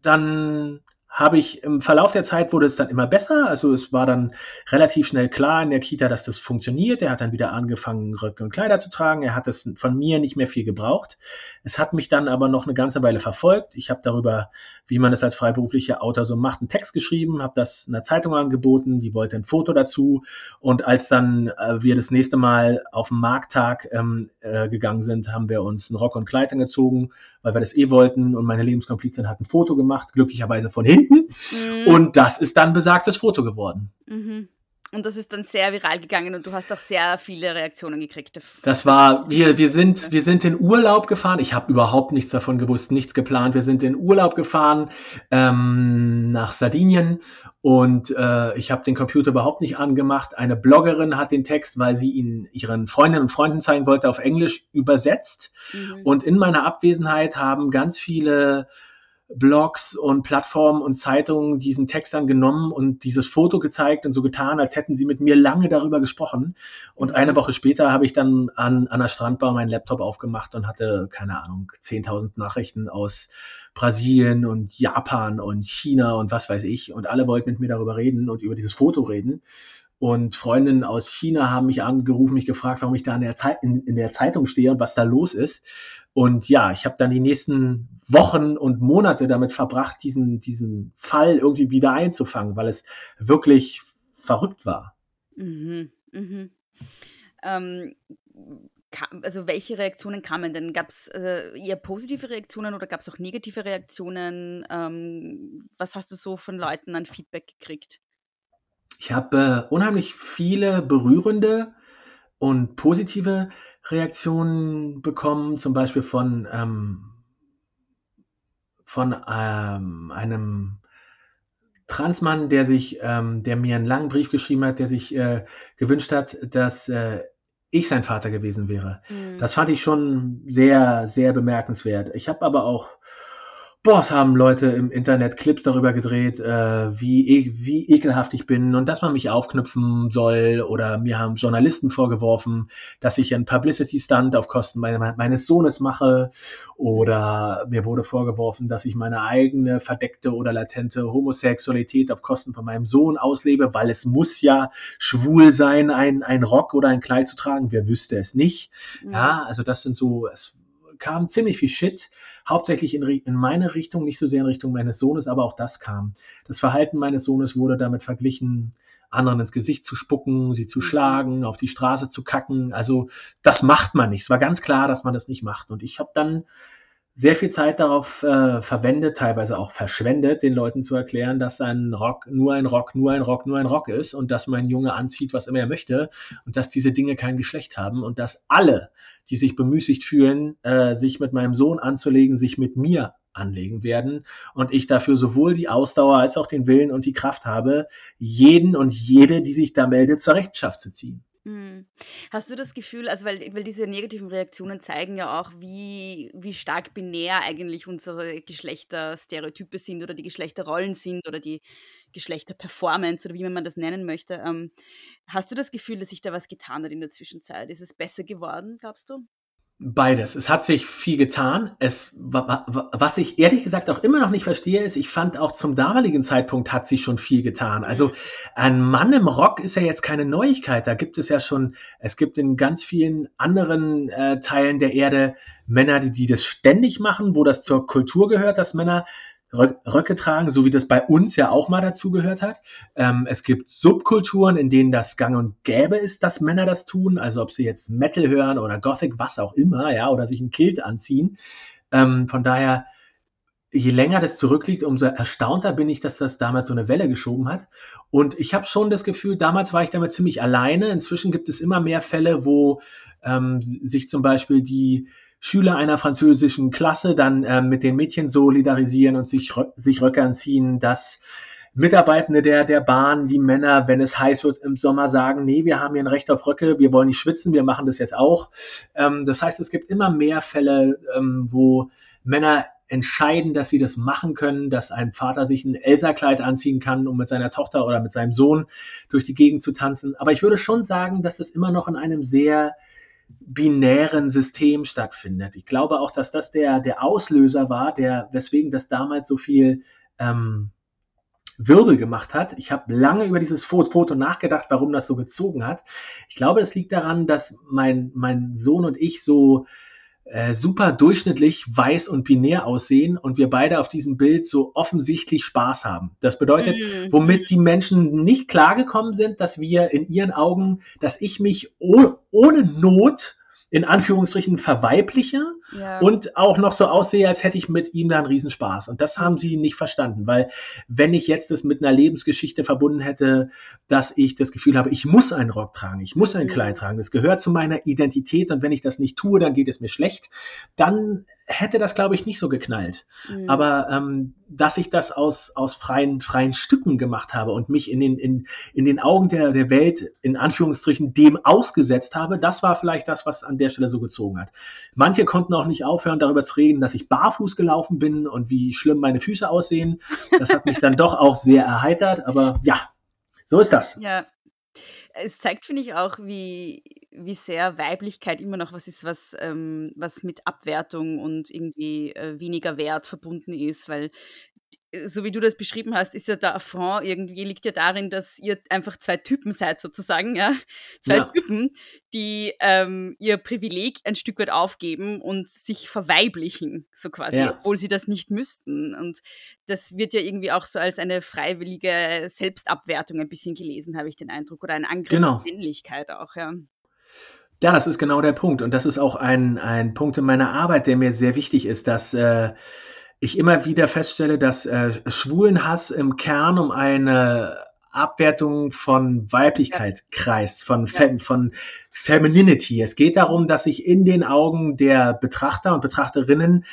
dann habe ich im Verlauf der Zeit wurde es dann immer besser. Also es war dann relativ schnell klar in der Kita, dass das funktioniert. Er hat dann wieder angefangen, Röcke und Kleider zu tragen. Er hat es von mir nicht mehr viel gebraucht. Es hat mich dann aber noch eine ganze Weile verfolgt. Ich habe darüber, wie man es als freiberuflicher Autor so macht, einen Text geschrieben, habe das einer Zeitung angeboten, die wollte ein Foto dazu. Und als dann äh, wir das nächste Mal auf den Markttag ähm, äh, gegangen sind, haben wir uns einen Rock und Kleid angezogen, weil wir das eh wollten. Und meine Lebenskomplizin hat ein Foto gemacht, glücklicherweise von hinten. Mhm. Und das ist dann besagtes Foto geworden. Mhm. Und das ist dann sehr viral gegangen und du hast auch sehr viele Reaktionen gekriegt. Das war, wir, wir, sind, wir sind in Urlaub gefahren. Ich habe überhaupt nichts davon gewusst, nichts geplant. Wir sind in Urlaub gefahren ähm, nach Sardinien und äh, ich habe den Computer überhaupt nicht angemacht. Eine Bloggerin hat den Text, weil sie ihn ihren Freundinnen und Freunden zeigen wollte, auf Englisch übersetzt. Mhm. Und in meiner Abwesenheit haben ganz viele Blogs und Plattformen und Zeitungen diesen Text dann genommen und dieses Foto gezeigt und so getan, als hätten sie mit mir lange darüber gesprochen. Und mhm. eine Woche später habe ich dann an, an der Strandbar meinen Laptop aufgemacht und hatte, keine Ahnung, 10.000 Nachrichten aus Brasilien und Japan und China und was weiß ich. Und alle wollten mit mir darüber reden und über dieses Foto reden. Und Freundinnen aus China haben mich angerufen, mich gefragt, warum ich da in der, Zeit, in, in der Zeitung stehe und was da los ist. Und ja, ich habe dann die nächsten Wochen und Monate damit verbracht, diesen, diesen Fall irgendwie wieder einzufangen, weil es wirklich verrückt war. Mhm, mhm. Ähm, also welche Reaktionen kamen denn? Gab es äh, eher positive Reaktionen oder gab es auch negative Reaktionen? Ähm, was hast du so von Leuten an Feedback gekriegt? Ich habe äh, unheimlich viele berührende und positive Reaktionen bekommen, zum Beispiel von, ähm, von ähm, einem Transmann, der sich, ähm, der mir einen langen Brief geschrieben hat, der sich äh, gewünscht hat, dass äh, ich sein Vater gewesen wäre. Mhm. Das fand ich schon sehr, sehr bemerkenswert. Ich habe aber auch boah, es haben Leute im Internet Clips darüber gedreht, äh, wie, e wie ekelhaft ich bin und dass man mich aufknüpfen soll. Oder mir haben Journalisten vorgeworfen, dass ich einen Publicity-Stunt auf Kosten meine, meines Sohnes mache. Oder mir wurde vorgeworfen, dass ich meine eigene verdeckte oder latente Homosexualität auf Kosten von meinem Sohn auslebe, weil es muss ja schwul sein, ein, ein Rock oder ein Kleid zu tragen. Wer wüsste es nicht? Mhm. Ja, also das sind so, es kam ziemlich viel Shit hauptsächlich in, in meine Richtung, nicht so sehr in Richtung meines Sohnes, aber auch das kam. Das Verhalten meines Sohnes wurde damit verglichen, anderen ins Gesicht zu spucken, sie zu mhm. schlagen, auf die Straße zu kacken. Also das macht man nicht. Es war ganz klar, dass man das nicht macht. Und ich habe dann sehr viel Zeit darauf äh, verwendet, teilweise auch verschwendet, den Leuten zu erklären, dass ein Rock nur ein Rock, nur ein Rock, nur ein Rock ist und dass mein Junge anzieht, was immer er möchte und dass diese Dinge kein Geschlecht haben und dass alle, die sich bemüßigt fühlen, äh, sich mit meinem Sohn anzulegen, sich mit mir anlegen werden und ich dafür sowohl die Ausdauer als auch den Willen und die Kraft habe, jeden und jede, die sich da meldet, zur Rechenschaft zu ziehen. Mhm. Hast du das Gefühl, also weil, weil diese negativen Reaktionen zeigen ja auch, wie, wie stark binär eigentlich unsere Geschlechterstereotype sind oder die Geschlechterrollen sind oder die Geschlechterperformance oder wie man das nennen möchte. Ähm, hast du das Gefühl, dass sich da was getan hat in der Zwischenzeit? Ist es besser geworden, glaubst du? Beides. Es hat sich viel getan. Es, was ich ehrlich gesagt auch immer noch nicht verstehe, ist, ich fand auch zum damaligen Zeitpunkt hat sich schon viel getan. Also ein Mann im Rock ist ja jetzt keine Neuigkeit. Da gibt es ja schon, es gibt in ganz vielen anderen äh, Teilen der Erde Männer, die, die das ständig machen, wo das zur Kultur gehört, dass Männer Röcke tragen, so wie das bei uns ja auch mal dazugehört hat. Ähm, es gibt Subkulturen, in denen das gang und gäbe ist, dass Männer das tun, also ob sie jetzt Metal hören oder Gothic, was auch immer, ja, oder sich ein Kilt anziehen. Ähm, von daher, je länger das zurückliegt, umso erstaunter bin ich, dass das damals so eine Welle geschoben hat. Und ich habe schon das Gefühl, damals war ich damit ziemlich alleine. Inzwischen gibt es immer mehr Fälle, wo ähm, sich zum Beispiel die Schüler einer französischen Klasse dann äh, mit den Mädchen solidarisieren und sich, sich Röcke anziehen, dass Mitarbeitende der, der Bahn, die Männer, wenn es heiß wird im Sommer, sagen, nee, wir haben hier ein Recht auf Röcke, wir wollen nicht schwitzen, wir machen das jetzt auch. Ähm, das heißt, es gibt immer mehr Fälle, ähm, wo Männer entscheiden, dass sie das machen können, dass ein Vater sich ein Elsa-Kleid anziehen kann, um mit seiner Tochter oder mit seinem Sohn durch die Gegend zu tanzen. Aber ich würde schon sagen, dass das immer noch in einem sehr binären System stattfindet. Ich glaube auch, dass das der, der Auslöser war, der, weswegen das damals so viel ähm, Wirbel gemacht hat. Ich habe lange über dieses Foto nachgedacht, warum das so gezogen hat. Ich glaube, es liegt daran, dass mein, mein Sohn und ich so äh, super durchschnittlich weiß und binär aussehen und wir beide auf diesem Bild so offensichtlich Spaß haben. Das bedeutet, mhm. womit die Menschen nicht klargekommen sind, dass wir in ihren Augen, dass ich mich oh, ohne Not in Anführungsstrichen verweibliche ja. und auch noch so aussehe, als hätte ich mit ihm da einen Riesenspaß. Und das haben sie nicht verstanden, weil wenn ich jetzt das mit einer Lebensgeschichte verbunden hätte, dass ich das Gefühl habe, ich muss einen Rock tragen, ich muss ein Kleid tragen, das gehört zu meiner Identität und wenn ich das nicht tue, dann geht es mir schlecht, dann hätte das, glaube ich, nicht so geknallt. Mhm. Aber ähm, dass ich das aus, aus freien, freien Stücken gemacht habe und mich in den, in, in den Augen der, der Welt, in Anführungsstrichen, dem ausgesetzt habe, das war vielleicht das, was an der Stelle so gezogen hat. Manche konnten auch nicht aufhören, darüber zu reden, dass ich barfuß gelaufen bin und wie schlimm meine Füße aussehen. Das hat mich dann doch auch sehr erheitert, aber ja, so ist das. Ja, es zeigt, finde ich, auch, wie, wie sehr Weiblichkeit immer noch was ist, was, ähm, was mit Abwertung und irgendwie äh, weniger Wert verbunden ist, weil so wie du das beschrieben hast, ist ja der Affront irgendwie liegt ja darin, dass ihr einfach zwei Typen seid sozusagen, ja, zwei ja. Typen, die ähm, ihr Privileg ein Stück weit aufgeben und sich verweiblichen, so quasi, ja. obwohl sie das nicht müssten. Und das wird ja irgendwie auch so als eine freiwillige Selbstabwertung ein bisschen gelesen, habe ich den Eindruck, oder ein Angriff genau. auf Männlichkeit auch, ja. Ja, das ist genau der Punkt. Und das ist auch ein, ein Punkt in meiner Arbeit, der mir sehr wichtig ist, dass äh, ich immer wieder feststelle, dass äh, Schwulenhass im Kern um eine Abwertung von Weiblichkeit ja. kreist, von, Fem von Femininity. Es geht darum, dass sich in den Augen der Betrachter und Betrachterinnen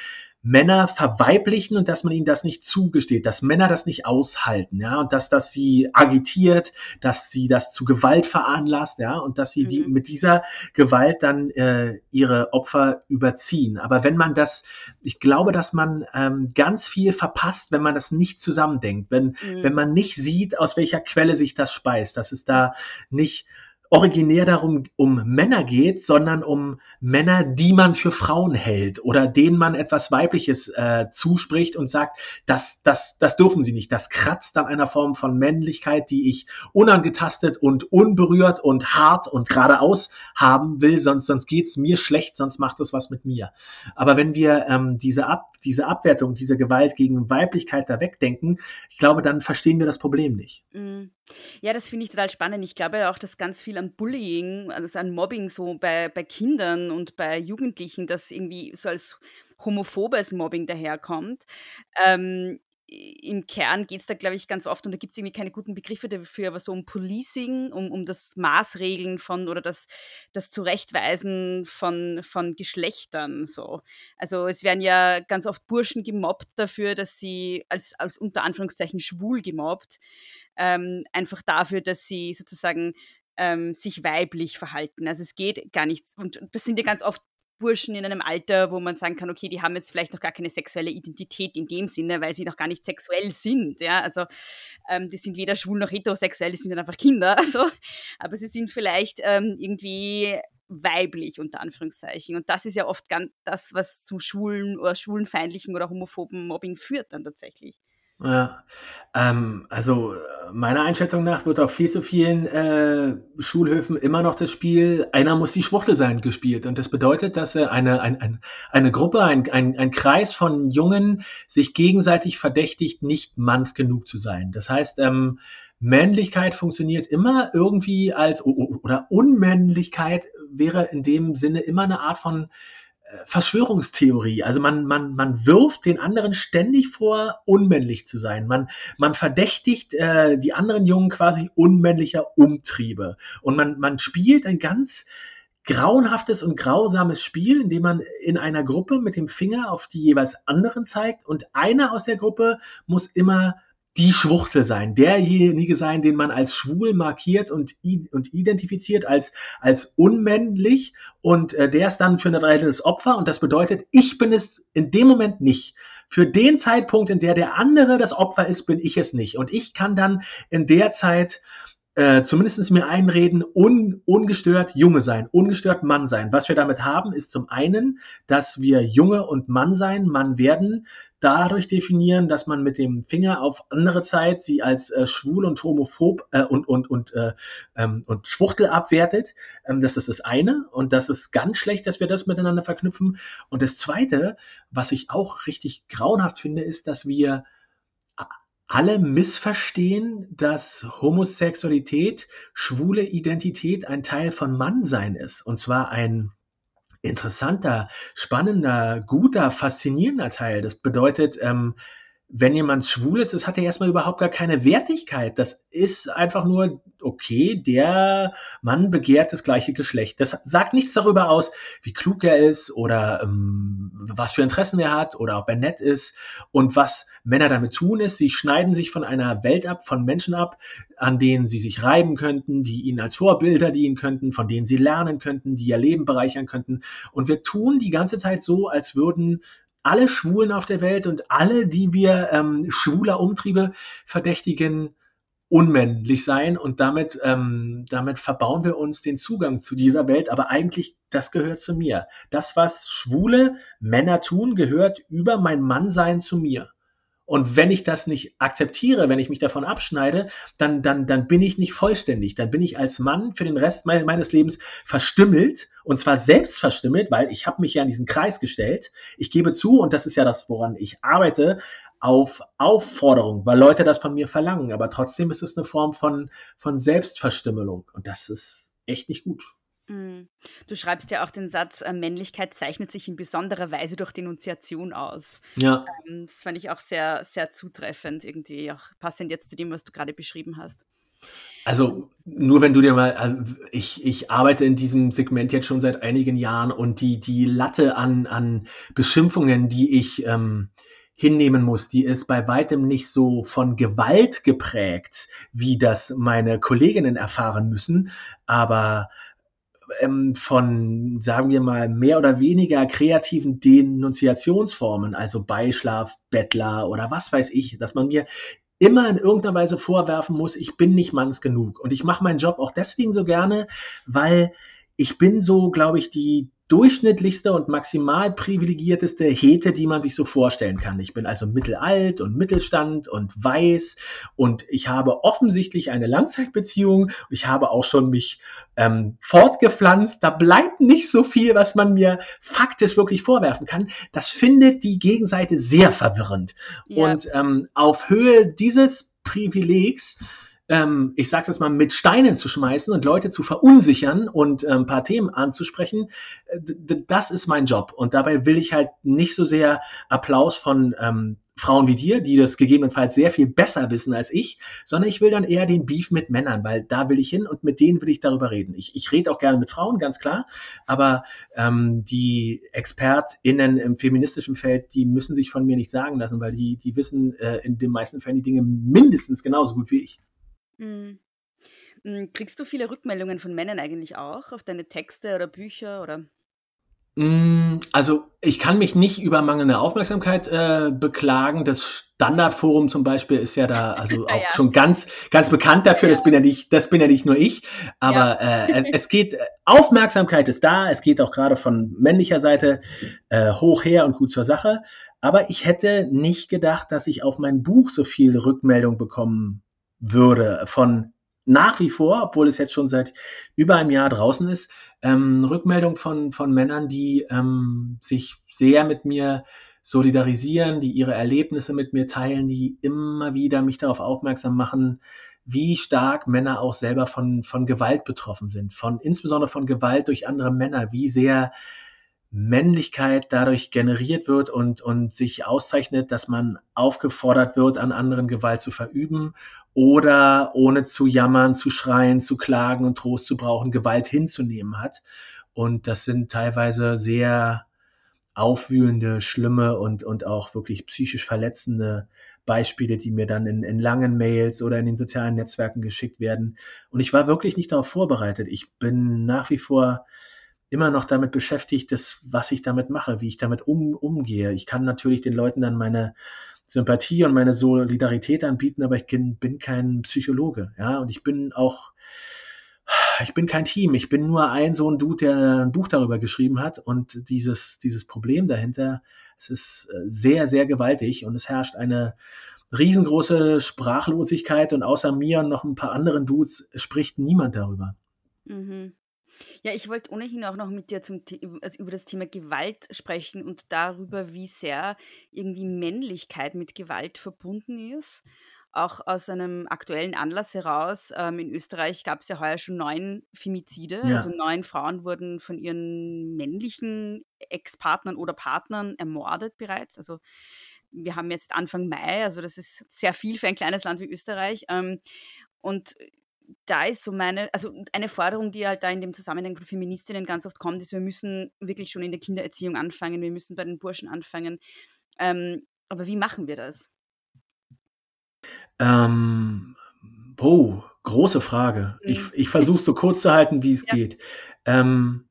Männer verweiblichen und dass man ihnen das nicht zugesteht, dass Männer das nicht aushalten, ja, und dass das sie agitiert, dass sie das zu Gewalt veranlasst, ja, und dass sie mhm. die mit dieser Gewalt dann äh, ihre Opfer überziehen. Aber wenn man das, ich glaube, dass man ähm, ganz viel verpasst, wenn man das nicht zusammendenkt, wenn mhm. wenn man nicht sieht, aus welcher Quelle sich das speist, dass es da nicht originär darum um Männer geht, sondern um Männer, die man für Frauen hält oder denen man etwas Weibliches äh, zuspricht und sagt, das, das, das dürfen sie nicht. Das kratzt an einer Form von Männlichkeit, die ich unangetastet und unberührt und hart und geradeaus haben will, sonst, sonst geht's mir schlecht, sonst macht es was mit mir. Aber wenn wir ähm, diese, Ab, diese Abwertung, diese Gewalt gegen Weiblichkeit da wegdenken, ich glaube, dann verstehen wir das Problem nicht. Mhm. Ja, das finde ich total spannend. Ich glaube auch, dass ganz viel an Bullying, also an Mobbing so bei, bei Kindern und bei Jugendlichen, das irgendwie so als homophobes Mobbing daherkommt. Ähm, im Kern geht es da, glaube ich, ganz oft, und da gibt es irgendwie keine guten Begriffe dafür, aber so um Policing, um, um das Maßregeln von oder das, das Zurechtweisen von, von Geschlechtern. So. Also es werden ja ganz oft Burschen gemobbt dafür, dass sie als, als unter Anführungszeichen schwul gemobbt, ähm, einfach dafür, dass sie sozusagen ähm, sich weiblich verhalten. Also es geht gar nichts. Und das sind ja ganz oft Burschen in einem Alter, wo man sagen kann, okay, die haben jetzt vielleicht noch gar keine sexuelle Identität in dem Sinne, weil sie noch gar nicht sexuell sind. Ja, also ähm, die sind weder schwul noch heterosexuell, die sind dann einfach Kinder. Also, aber sie sind vielleicht ähm, irgendwie weiblich unter Anführungszeichen. Und das ist ja oft ganz das, was zum schwulen oder schwulenfeindlichen oder homophoben Mobbing führt dann tatsächlich. Ja, ähm, also meiner Einschätzung nach wird auf viel zu vielen äh, Schulhöfen immer noch das Spiel Einer muss die Schwuchtel sein gespielt. Und das bedeutet, dass äh, eine, ein, ein, eine Gruppe, ein, ein, ein Kreis von Jungen sich gegenseitig verdächtigt, nicht manns genug zu sein. Das heißt, ähm, Männlichkeit funktioniert immer irgendwie als, oder Unmännlichkeit wäre in dem Sinne immer eine Art von Verschwörungstheorie. Also man, man, man wirft den anderen ständig vor, unmännlich zu sein. Man, man verdächtigt äh, die anderen Jungen quasi unmännlicher Umtriebe. Und man, man spielt ein ganz grauenhaftes und grausames Spiel, in dem man in einer Gruppe mit dem Finger auf die jeweils anderen zeigt und einer aus der Gruppe muss immer die Schwuchtel sein, derjenige sein, den man als schwul markiert und, und identifiziert als, als unmännlich und äh, der ist dann für eine Weile das Opfer und das bedeutet, ich bin es in dem Moment nicht. Für den Zeitpunkt, in der der andere das Opfer ist, bin ich es nicht und ich kann dann in der Zeit äh, zumindest mir einreden, un, ungestört Junge sein, ungestört Mann sein. Was wir damit haben, ist zum einen, dass wir Junge und Mann sein, Mann werden, dadurch definieren, dass man mit dem Finger auf andere Zeit sie als äh, schwul und homophob äh, und und und äh, ähm, und Schwuchtel abwertet. Ähm, das ist das eine und das ist ganz schlecht, dass wir das miteinander verknüpfen. Und das zweite, was ich auch richtig grauenhaft finde, ist, dass wir alle missverstehen, dass Homosexualität, schwule Identität ein Teil von Mannsein ist. Und zwar ein interessanter, spannender, guter, faszinierender Teil. Das bedeutet, ähm, wenn jemand schwul ist, das hat ja erstmal überhaupt gar keine Wertigkeit. Das ist einfach nur, okay, der Mann begehrt das gleiche Geschlecht. Das sagt nichts darüber aus, wie klug er ist oder ähm, was für Interessen er hat oder ob er nett ist. Und was Männer damit tun ist, sie schneiden sich von einer Welt ab, von Menschen ab, an denen sie sich reiben könnten, die ihnen als Vorbilder dienen könnten, von denen sie lernen könnten, die ihr Leben bereichern könnten. Und wir tun die ganze Zeit so, als würden alle Schwulen auf der Welt und alle, die wir ähm, schwuler Umtriebe verdächtigen, unmännlich sein und damit, ähm, damit verbauen wir uns den Zugang zu dieser Welt. Aber eigentlich, das gehört zu mir. Das, was schwule Männer tun, gehört über mein Mannsein zu mir. Und wenn ich das nicht akzeptiere, wenn ich mich davon abschneide, dann, dann, dann bin ich nicht vollständig. Dann bin ich als Mann für den Rest meines Lebens verstümmelt und zwar selbst verstümmelt, weil ich habe mich ja in diesen Kreis gestellt. Ich gebe zu, und das ist ja das, woran ich arbeite, auf Aufforderung, weil Leute das von mir verlangen. Aber trotzdem ist es eine Form von, von Selbstverstümmelung. Und das ist echt nicht gut. Mhm. Du schreibst ja auch den Satz, äh, Männlichkeit zeichnet sich in besonderer Weise durch Denunziation aus. Ja. Ähm, das fand ich auch sehr, sehr zutreffend, irgendwie auch passend jetzt zu dem, was du gerade beschrieben hast. Also nur wenn du dir mal, äh, ich, ich arbeite in diesem Segment jetzt schon seit einigen Jahren und die, die Latte an, an Beschimpfungen, die ich ähm, hinnehmen muss, die ist bei weitem nicht so von Gewalt geprägt, wie das meine Kolleginnen erfahren müssen, aber ähm, von, sagen wir mal, mehr oder weniger kreativen Denunziationsformen, also Beischlaf, Bettler oder was weiß ich, dass man mir immer in irgendeiner Weise vorwerfen muss, ich bin nicht manns genug. Und ich mache meinen Job auch deswegen so gerne, weil ich bin so, glaube ich, die durchschnittlichste und maximal privilegierteste Hete, die man sich so vorstellen kann. Ich bin also mittelalt und Mittelstand und weiß und ich habe offensichtlich eine Langzeitbeziehung. Ich habe auch schon mich ähm, fortgepflanzt. Da bleibt nicht so viel, was man mir faktisch wirklich vorwerfen kann. Das findet die Gegenseite sehr verwirrend. Ja. Und ähm, auf Höhe dieses Privilegs ähm, ich sag's jetzt mal, mit Steinen zu schmeißen und Leute zu verunsichern und äh, ein paar Themen anzusprechen, äh, das ist mein Job. Und dabei will ich halt nicht so sehr Applaus von ähm, Frauen wie dir, die das gegebenenfalls sehr viel besser wissen als ich, sondern ich will dann eher den Beef mit Männern, weil da will ich hin und mit denen will ich darüber reden. Ich, ich rede auch gerne mit Frauen, ganz klar, aber ähm, die ExpertInnen im feministischen Feld, die müssen sich von mir nicht sagen lassen, weil die, die wissen äh, in den meisten Fällen die Dinge mindestens genauso gut wie ich. Mhm. Hm, kriegst du viele Rückmeldungen von Männern eigentlich auch auf deine Texte oder Bücher oder? Hm, also ich kann mich nicht über mangelnde Aufmerksamkeit äh, beklagen. Das Standardforum zum Beispiel ist ja da also auch ja. schon ganz ganz bekannt dafür. Das bin ja nicht das bin ja nicht nur ich, aber ja. äh, es, geht Aufmerksamkeit ist da. Es geht auch gerade von männlicher Seite äh, hoch her und gut zur Sache. Aber ich hätte nicht gedacht, dass ich auf mein Buch so viel Rückmeldung bekommen würde. Von nach wie vor, obwohl es jetzt schon seit über einem Jahr draußen ist, ähm, Rückmeldung von, von Männern, die ähm, sich sehr mit mir solidarisieren, die ihre Erlebnisse mit mir teilen, die immer wieder mich darauf aufmerksam machen, wie stark Männer auch selber von, von Gewalt betroffen sind, von insbesondere von Gewalt durch andere Männer, wie sehr Männlichkeit dadurch generiert wird und, und sich auszeichnet, dass man aufgefordert wird, an anderen Gewalt zu verüben oder ohne zu jammern, zu schreien, zu klagen und Trost zu brauchen, Gewalt hinzunehmen hat. Und das sind teilweise sehr aufwühlende, schlimme und, und auch wirklich psychisch verletzende Beispiele, die mir dann in, in langen Mails oder in den sozialen Netzwerken geschickt werden. Und ich war wirklich nicht darauf vorbereitet. Ich bin nach wie vor immer noch damit beschäftigt, das, was ich damit mache, wie ich damit um, umgehe. Ich kann natürlich den Leuten dann meine Sympathie und meine Solidarität anbieten, aber ich bin, kein Psychologe, ja, und ich bin auch, ich bin kein Team, ich bin nur ein so ein Dude, der ein Buch darüber geschrieben hat und dieses, dieses Problem dahinter, es ist äh, sehr, sehr gewaltig und es herrscht eine riesengroße Sprachlosigkeit und außer mir und noch ein paar anderen Dudes spricht niemand darüber. Mhm. Ja, ich wollte ohnehin auch noch mit dir zum, also über das Thema Gewalt sprechen und darüber, wie sehr irgendwie Männlichkeit mit Gewalt verbunden ist. Auch aus einem aktuellen Anlass heraus. Ähm, in Österreich gab es ja heuer schon neun Femizide. Ja. Also neun Frauen wurden von ihren männlichen Ex-Partnern oder Partnern ermordet bereits. Also wir haben jetzt Anfang Mai, also das ist sehr viel für ein kleines Land wie Österreich. Ähm, und da ist so meine, also eine Forderung, die halt da in dem Zusammenhang von Feministinnen ganz oft kommt, ist, wir müssen wirklich schon in der Kindererziehung anfangen, wir müssen bei den Burschen anfangen. Ähm, aber wie machen wir das? Ähm, oh, große Frage. Mhm. Ich, ich versuche so kurz zu halten, wie es ja. geht. Ähm,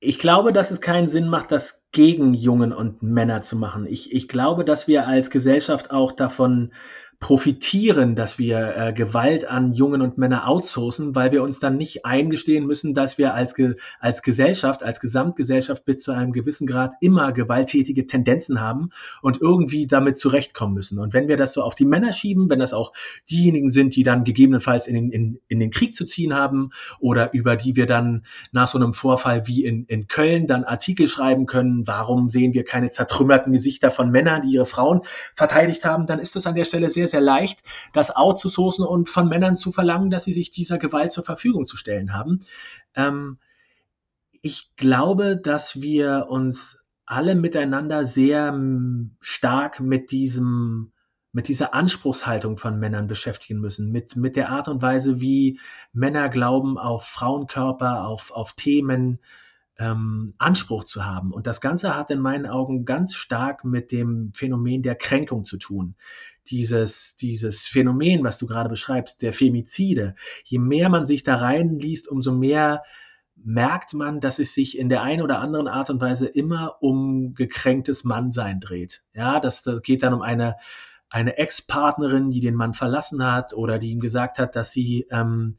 ich glaube, dass es keinen Sinn macht, das gegen Jungen und Männer zu machen. Ich, ich glaube, dass wir als Gesellschaft auch davon profitieren, dass wir äh, Gewalt an Jungen und Männer outsourcen, weil wir uns dann nicht eingestehen müssen, dass wir als, Ge als Gesellschaft, als Gesamtgesellschaft bis zu einem gewissen Grad immer gewalttätige Tendenzen haben und irgendwie damit zurechtkommen müssen. Und wenn wir das so auf die Männer schieben, wenn das auch diejenigen sind, die dann gegebenenfalls in den, in, in den Krieg zu ziehen haben oder über die wir dann nach so einem Vorfall wie in, in Köln dann Artikel schreiben können, warum sehen wir keine zertrümmerten Gesichter von Männern, die ihre Frauen verteidigt haben, dann ist das an der Stelle sehr sehr leicht, das outzusourcen und von Männern zu verlangen, dass sie sich dieser Gewalt zur Verfügung zu stellen haben. Ähm, ich glaube, dass wir uns alle miteinander sehr stark mit diesem mit dieser Anspruchshaltung von Männern beschäftigen müssen, mit, mit der Art und Weise, wie Männer glauben, auf Frauenkörper, auf, auf Themen, ähm, Anspruch zu haben. Und das Ganze hat in meinen Augen ganz stark mit dem Phänomen der Kränkung zu tun. Dieses, dieses Phänomen, was du gerade beschreibst, der Femizide, je mehr man sich da reinliest, umso mehr merkt man, dass es sich in der einen oder anderen Art und Weise immer um gekränktes Mannsein dreht. Ja, das, das geht dann um eine, eine Ex-Partnerin, die den Mann verlassen hat oder die ihm gesagt hat, dass sie ähm,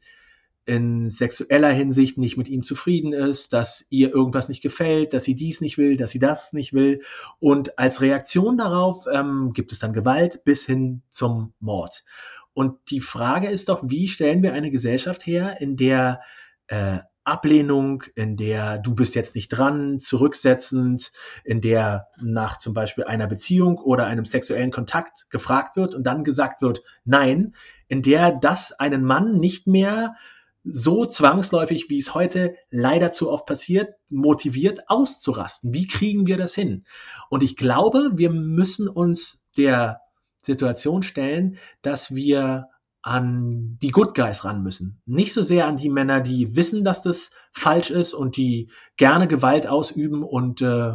in sexueller Hinsicht nicht mit ihm zufrieden ist, dass ihr irgendwas nicht gefällt, dass sie dies nicht will, dass sie das nicht will. Und als Reaktion darauf ähm, gibt es dann Gewalt bis hin zum Mord. Und die Frage ist doch, wie stellen wir eine Gesellschaft her, in der äh, Ablehnung, in der du bist jetzt nicht dran, zurücksetzend, in der nach zum Beispiel einer Beziehung oder einem sexuellen Kontakt gefragt wird und dann gesagt wird, nein, in der das einen Mann nicht mehr so zwangsläufig, wie es heute leider zu oft passiert, motiviert auszurasten. Wie kriegen wir das hin? Und ich glaube, wir müssen uns der Situation stellen, dass wir an die Good Guys ran müssen. Nicht so sehr an die Männer, die wissen, dass das falsch ist und die gerne Gewalt ausüben und äh,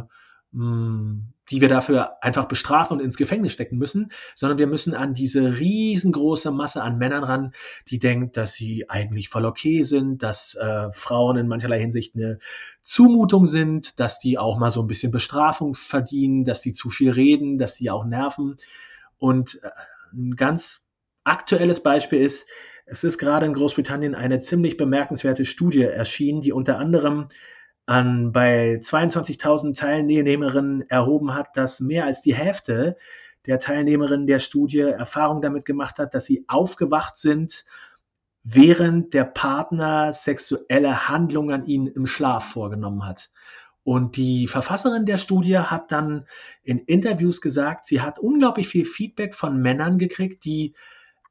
die wir dafür einfach bestrafen und ins Gefängnis stecken müssen, sondern wir müssen an diese riesengroße Masse an Männern ran, die denkt, dass sie eigentlich voll okay sind, dass äh, Frauen in mancherlei Hinsicht eine Zumutung sind, dass die auch mal so ein bisschen Bestrafung verdienen, dass die zu viel reden, dass die auch nerven. Und äh, ein ganz aktuelles Beispiel ist, es ist gerade in Großbritannien eine ziemlich bemerkenswerte Studie erschienen, die unter anderem an bei 22.000 Teilnehmerinnen erhoben hat, dass mehr als die Hälfte der Teilnehmerinnen der Studie Erfahrung damit gemacht hat, dass sie aufgewacht sind, während der Partner sexuelle Handlungen an ihnen im Schlaf vorgenommen hat. Und die Verfasserin der Studie hat dann in Interviews gesagt, sie hat unglaublich viel Feedback von Männern gekriegt, die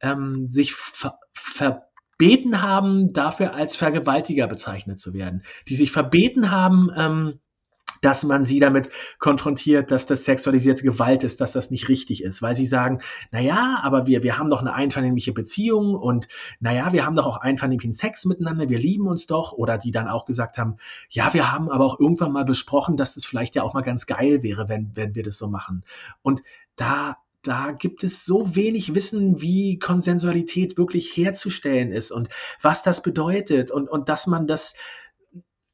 ähm, sich ver, ver verbeten haben, dafür als Vergewaltiger bezeichnet zu werden, die sich verbeten haben, ähm, dass man sie damit konfrontiert, dass das sexualisierte Gewalt ist, dass das nicht richtig ist, weil sie sagen, na ja, aber wir, wir haben doch eine einvernehmliche Beziehung und na ja, wir haben doch auch einvernehmlichen Sex miteinander, wir lieben uns doch, oder die dann auch gesagt haben, ja, wir haben aber auch irgendwann mal besprochen, dass das vielleicht ja auch mal ganz geil wäre, wenn, wenn wir das so machen. Und da da gibt es so wenig Wissen, wie Konsensualität wirklich herzustellen ist und was das bedeutet und, und dass man das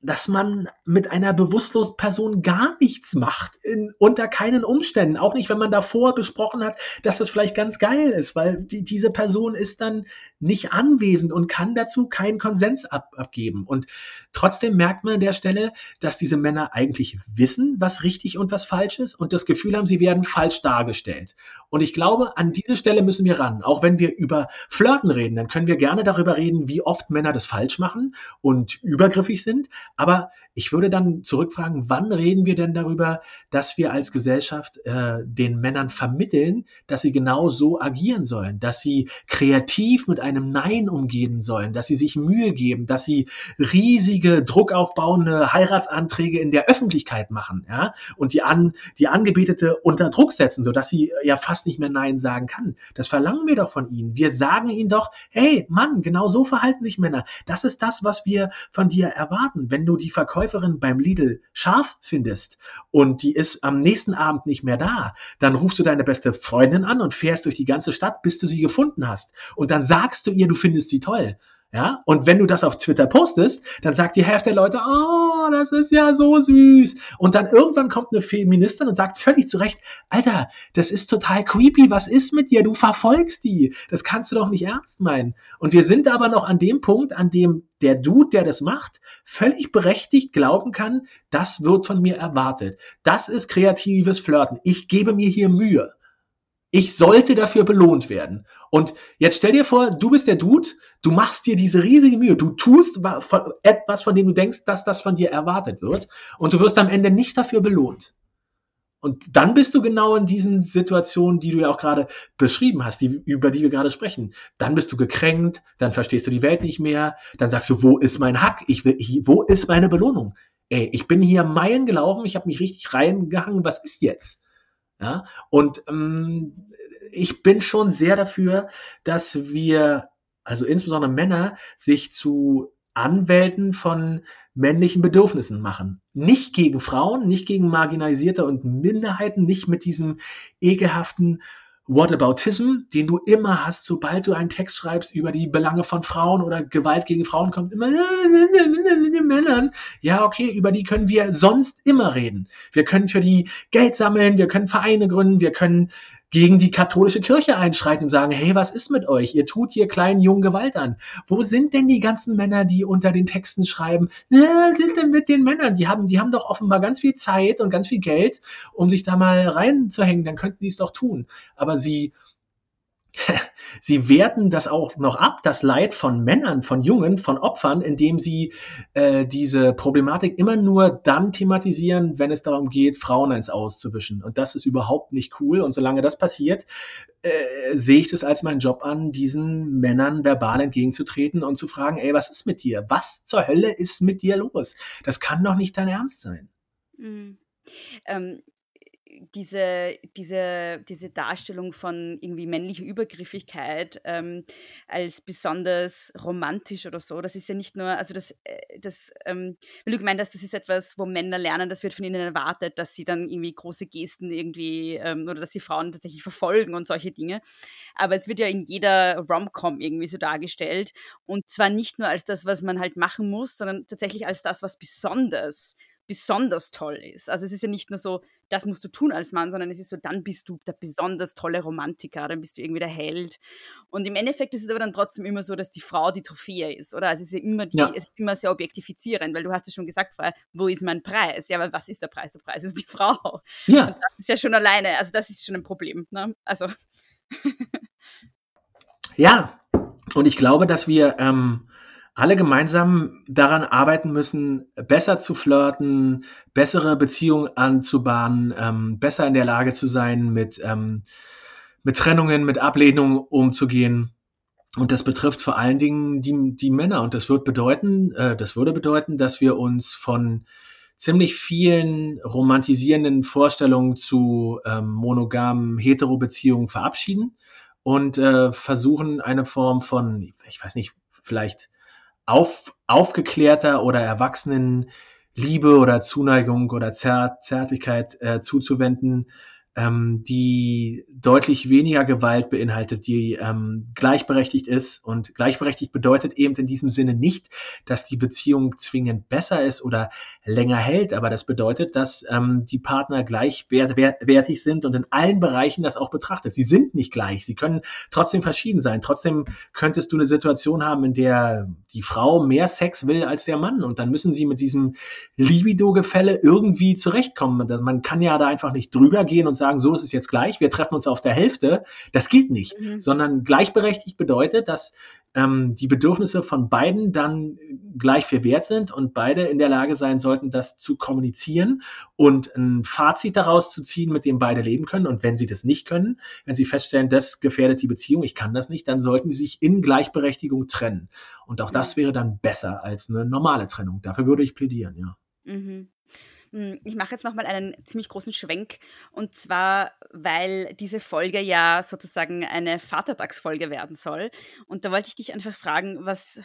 dass man mit einer bewusstlosen Person gar nichts macht, in, unter keinen Umständen. Auch nicht, wenn man davor besprochen hat, dass das vielleicht ganz geil ist, weil die, diese Person ist dann nicht anwesend und kann dazu keinen Konsens ab, abgeben. Und trotzdem merkt man an der Stelle, dass diese Männer eigentlich wissen, was richtig und was falsch ist und das Gefühl haben, sie werden falsch dargestellt. Und ich glaube, an diese Stelle müssen wir ran. Auch wenn wir über Flirten reden, dann können wir gerne darüber reden, wie oft Männer das falsch machen und übergriffig sind. Aber ich würde dann zurückfragen, wann reden wir denn darüber, dass wir als Gesellschaft äh, den Männern vermitteln, dass sie genau so agieren sollen, dass sie kreativ mit einem Nein umgehen sollen, dass sie sich Mühe geben, dass sie riesige, druckaufbauende Heiratsanträge in der Öffentlichkeit machen, ja, und die an die Angebetete unter Druck setzen, sodass sie ja fast nicht mehr Nein sagen kann. Das verlangen wir doch von ihnen. Wir sagen ihnen doch, hey, Mann, genau so verhalten sich Männer. Das ist das, was wir von dir erwarten. Wenn du die Verkäuferin beim Lidl scharf findest und die ist am nächsten Abend nicht mehr da, dann rufst du deine beste Freundin an und fährst durch die ganze Stadt, bis du sie gefunden hast. Und dann sagst du ihr, du findest sie toll. Ja, und wenn du das auf Twitter postest, dann sagt die Hälfte der Leute, oh, das ist ja so süß. Und dann irgendwann kommt eine Feministin und sagt völlig zu Recht, Alter, das ist total creepy, was ist mit dir? Du verfolgst die. Das kannst du doch nicht ernst meinen. Und wir sind aber noch an dem Punkt, an dem der Dude, der das macht, völlig berechtigt glauben kann, das wird von mir erwartet. Das ist kreatives Flirten. Ich gebe mir hier Mühe. Ich sollte dafür belohnt werden. Und jetzt stell dir vor, du bist der Dude, du machst dir diese riesige Mühe, du tust etwas, von dem du denkst, dass das von dir erwartet wird, und du wirst am Ende nicht dafür belohnt. Und dann bist du genau in diesen Situationen, die du ja auch gerade beschrieben hast, die, über die wir gerade sprechen. Dann bist du gekränkt, dann verstehst du die Welt nicht mehr, dann sagst du, wo ist mein Hack? Ich will, wo ist meine Belohnung? Ey, ich bin hier Meilen gelaufen, ich habe mich richtig reingehangen, was ist jetzt? Ja, und ähm, ich bin schon sehr dafür, dass wir, also insbesondere Männer, sich zu Anwälten von männlichen Bedürfnissen machen. Nicht gegen Frauen, nicht gegen Marginalisierte und Minderheiten, nicht mit diesem ekelhaften Whataboutism, den du immer hast, sobald du einen Text schreibst über die Belange von Frauen oder Gewalt gegen Frauen, kommt immer Männern. Ja, okay, über die können wir sonst immer reden. Wir können für die Geld sammeln, wir können Vereine gründen, wir können gegen die katholische Kirche einschreiten und sagen, hey, was ist mit euch? Ihr tut hier kleinen Jungen Gewalt an. Wo sind denn die ganzen Männer, die unter den Texten schreiben? Ja, sind denn mit den Männern? Die haben, die haben doch offenbar ganz viel Zeit und ganz viel Geld, um sich da mal reinzuhängen. Dann könnten die es doch tun. Aber sie, sie werten das auch noch ab, das Leid von Männern, von Jungen, von Opfern, indem sie äh, diese Problematik immer nur dann thematisieren, wenn es darum geht, Frauen eins auszuwischen. Und das ist überhaupt nicht cool. Und solange das passiert, äh, sehe ich das als meinen Job an, diesen Männern verbal entgegenzutreten und zu fragen, ey, was ist mit dir? Was zur Hölle ist mit dir los? Das kann doch nicht dein Ernst sein. Mhm. Ähm, diese, diese, diese Darstellung von irgendwie männlicher Übergriffigkeit ähm, als besonders romantisch oder so, das ist ja nicht nur, also das, äh, das ähm, weil du gemeint hast, das ist etwas, wo Männer lernen, das wird von ihnen erwartet, dass sie dann irgendwie große Gesten irgendwie ähm, oder dass sie Frauen tatsächlich verfolgen und solche Dinge. Aber es wird ja in jeder Rom-Com irgendwie so dargestellt und zwar nicht nur als das, was man halt machen muss, sondern tatsächlich als das, was besonders besonders toll ist. Also es ist ja nicht nur so, das musst du tun als Mann, sondern es ist so, dann bist du der besonders tolle Romantiker, dann bist du irgendwie der Held. Und im Endeffekt ist es aber dann trotzdem immer so, dass die Frau die Trophäe ist, oder? Also es ist ja immer, die, ja. es ist immer sehr objektifizierend, weil du hast ja schon gesagt vorher, wo ist mein Preis? Ja, aber was ist der Preis? Der Preis ist die Frau. Ja. Und das ist ja schon alleine, also das ist schon ein Problem. Ne? Also. ja, und ich glaube, dass wir ähm, alle gemeinsam daran arbeiten müssen, besser zu flirten, bessere Beziehungen anzubahnen, ähm, besser in der Lage zu sein, mit, ähm, mit Trennungen, mit Ablehnungen umzugehen. Und das betrifft vor allen Dingen die, die Männer. Und das wird bedeuten, äh, das würde bedeuten, dass wir uns von ziemlich vielen romantisierenden Vorstellungen zu ähm, monogamen Hetero-Beziehungen verabschieden und äh, versuchen eine Form von, ich weiß nicht, vielleicht auf, aufgeklärter oder erwachsenen Liebe oder Zuneigung oder Zär, Zärtlichkeit äh, zuzuwenden, ähm, die deutlich weniger Gewalt beinhaltet, die ähm, gleichberechtigt ist. Und gleichberechtigt bedeutet eben in diesem Sinne nicht, dass die Beziehung zwingend besser ist oder länger hält, aber das bedeutet, dass ähm, die Partner gleichwertig sind und in allen Bereichen das auch betrachtet. Sie sind nicht gleich, sie können trotzdem verschieden sein. Trotzdem könntest du eine Situation haben, in der die Frau mehr Sex will als der Mann und dann müssen sie mit diesem Libido-Gefälle irgendwie zurechtkommen. Man kann ja da einfach nicht drüber gehen und sagen, so ist es jetzt gleich, wir treffen uns auf der Hälfte. Das geht nicht, mhm. sondern gleichberechtigt bedeutet, dass ähm, die Bedürfnisse von beiden dann gleich viel wert sind und beide in der Lage sein sollten, das zu kommunizieren und ein Fazit daraus zu ziehen, mit dem beide leben können. Und wenn sie das nicht können, wenn sie feststellen, das gefährdet die Beziehung, ich kann das nicht, dann sollten sie sich in Gleichberechtigung trennen. Und auch das wäre dann besser als eine normale Trennung. Dafür würde ich plädieren, ja. Mhm. Hm, ich mache jetzt nochmal einen ziemlich großen Schwenk und zwar, weil diese Folge ja sozusagen eine Vatertagsfolge werden soll. Und da wollte ich dich einfach fragen, was,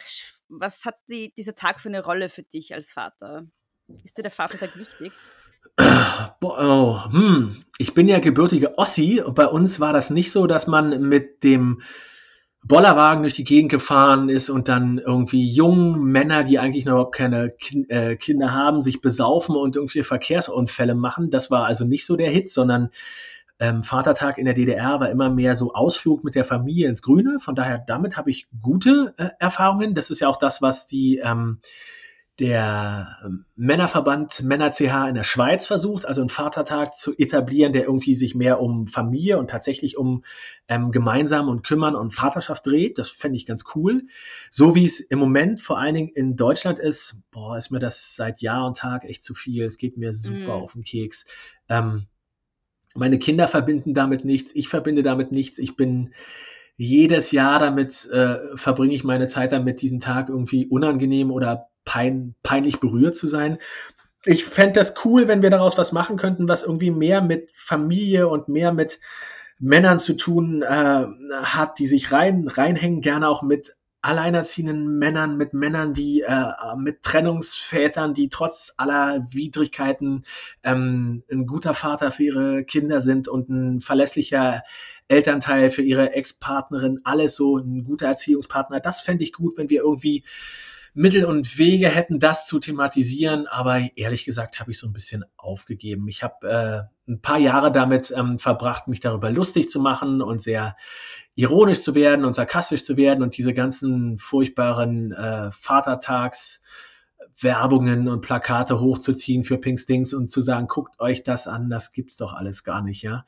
was hat die, dieser Tag für eine Rolle für dich als Vater? Ist dir der Vatertag wichtig? Oh, hm. Ich bin ja gebürtige Ossi bei uns war das nicht so, dass man mit dem Bollerwagen durch die Gegend gefahren ist und dann irgendwie jungen Männer, die eigentlich noch überhaupt keine kind, äh, Kinder haben, sich besaufen und irgendwie Verkehrsunfälle machen. Das war also nicht so der Hit, sondern ähm, Vatertag in der DDR war immer mehr so Ausflug mit der Familie ins Grüne. Von daher, damit habe ich gute äh, Erfahrungen. Das ist ja auch das, was die ähm, der ähm, Männerverband Männer CH in der Schweiz versucht, also einen Vatertag zu etablieren, der irgendwie sich mehr um Familie und tatsächlich um ähm, gemeinsam und kümmern und Vaterschaft dreht. Das fände ich ganz cool. So wie es im Moment vor allen Dingen in Deutschland ist, boah, ist mir das seit Jahr und Tag echt zu viel. Es geht mir super mm. auf den Keks. Ähm, meine Kinder verbinden damit nichts. Ich verbinde damit nichts. Ich bin jedes Jahr damit, äh, verbringe ich meine Zeit damit, diesen Tag irgendwie unangenehm oder pein, peinlich berührt zu sein. Ich fände das cool, wenn wir daraus was machen könnten, was irgendwie mehr mit Familie und mehr mit Männern zu tun äh, hat, die sich rein, reinhängen, gerne auch mit alleinerziehenden Männern, mit Männern, die äh, mit Trennungsvätern, die trotz aller Widrigkeiten ähm, ein guter Vater für ihre Kinder sind und ein verlässlicher Elternteil für ihre Ex-Partnerin, alles so ein guter Erziehungspartner. Das fände ich gut, wenn wir irgendwie Mittel und Wege hätten, das zu thematisieren, aber ehrlich gesagt habe ich so ein bisschen aufgegeben. Ich habe äh, ein paar Jahre damit ähm, verbracht, mich darüber lustig zu machen und sehr ironisch zu werden und sarkastisch zu werden und diese ganzen furchtbaren äh, Vatertags Werbungen und Plakate hochzuziehen für Pinkstings und zu sagen, guckt euch das an, das gibt's doch alles gar nicht, ja.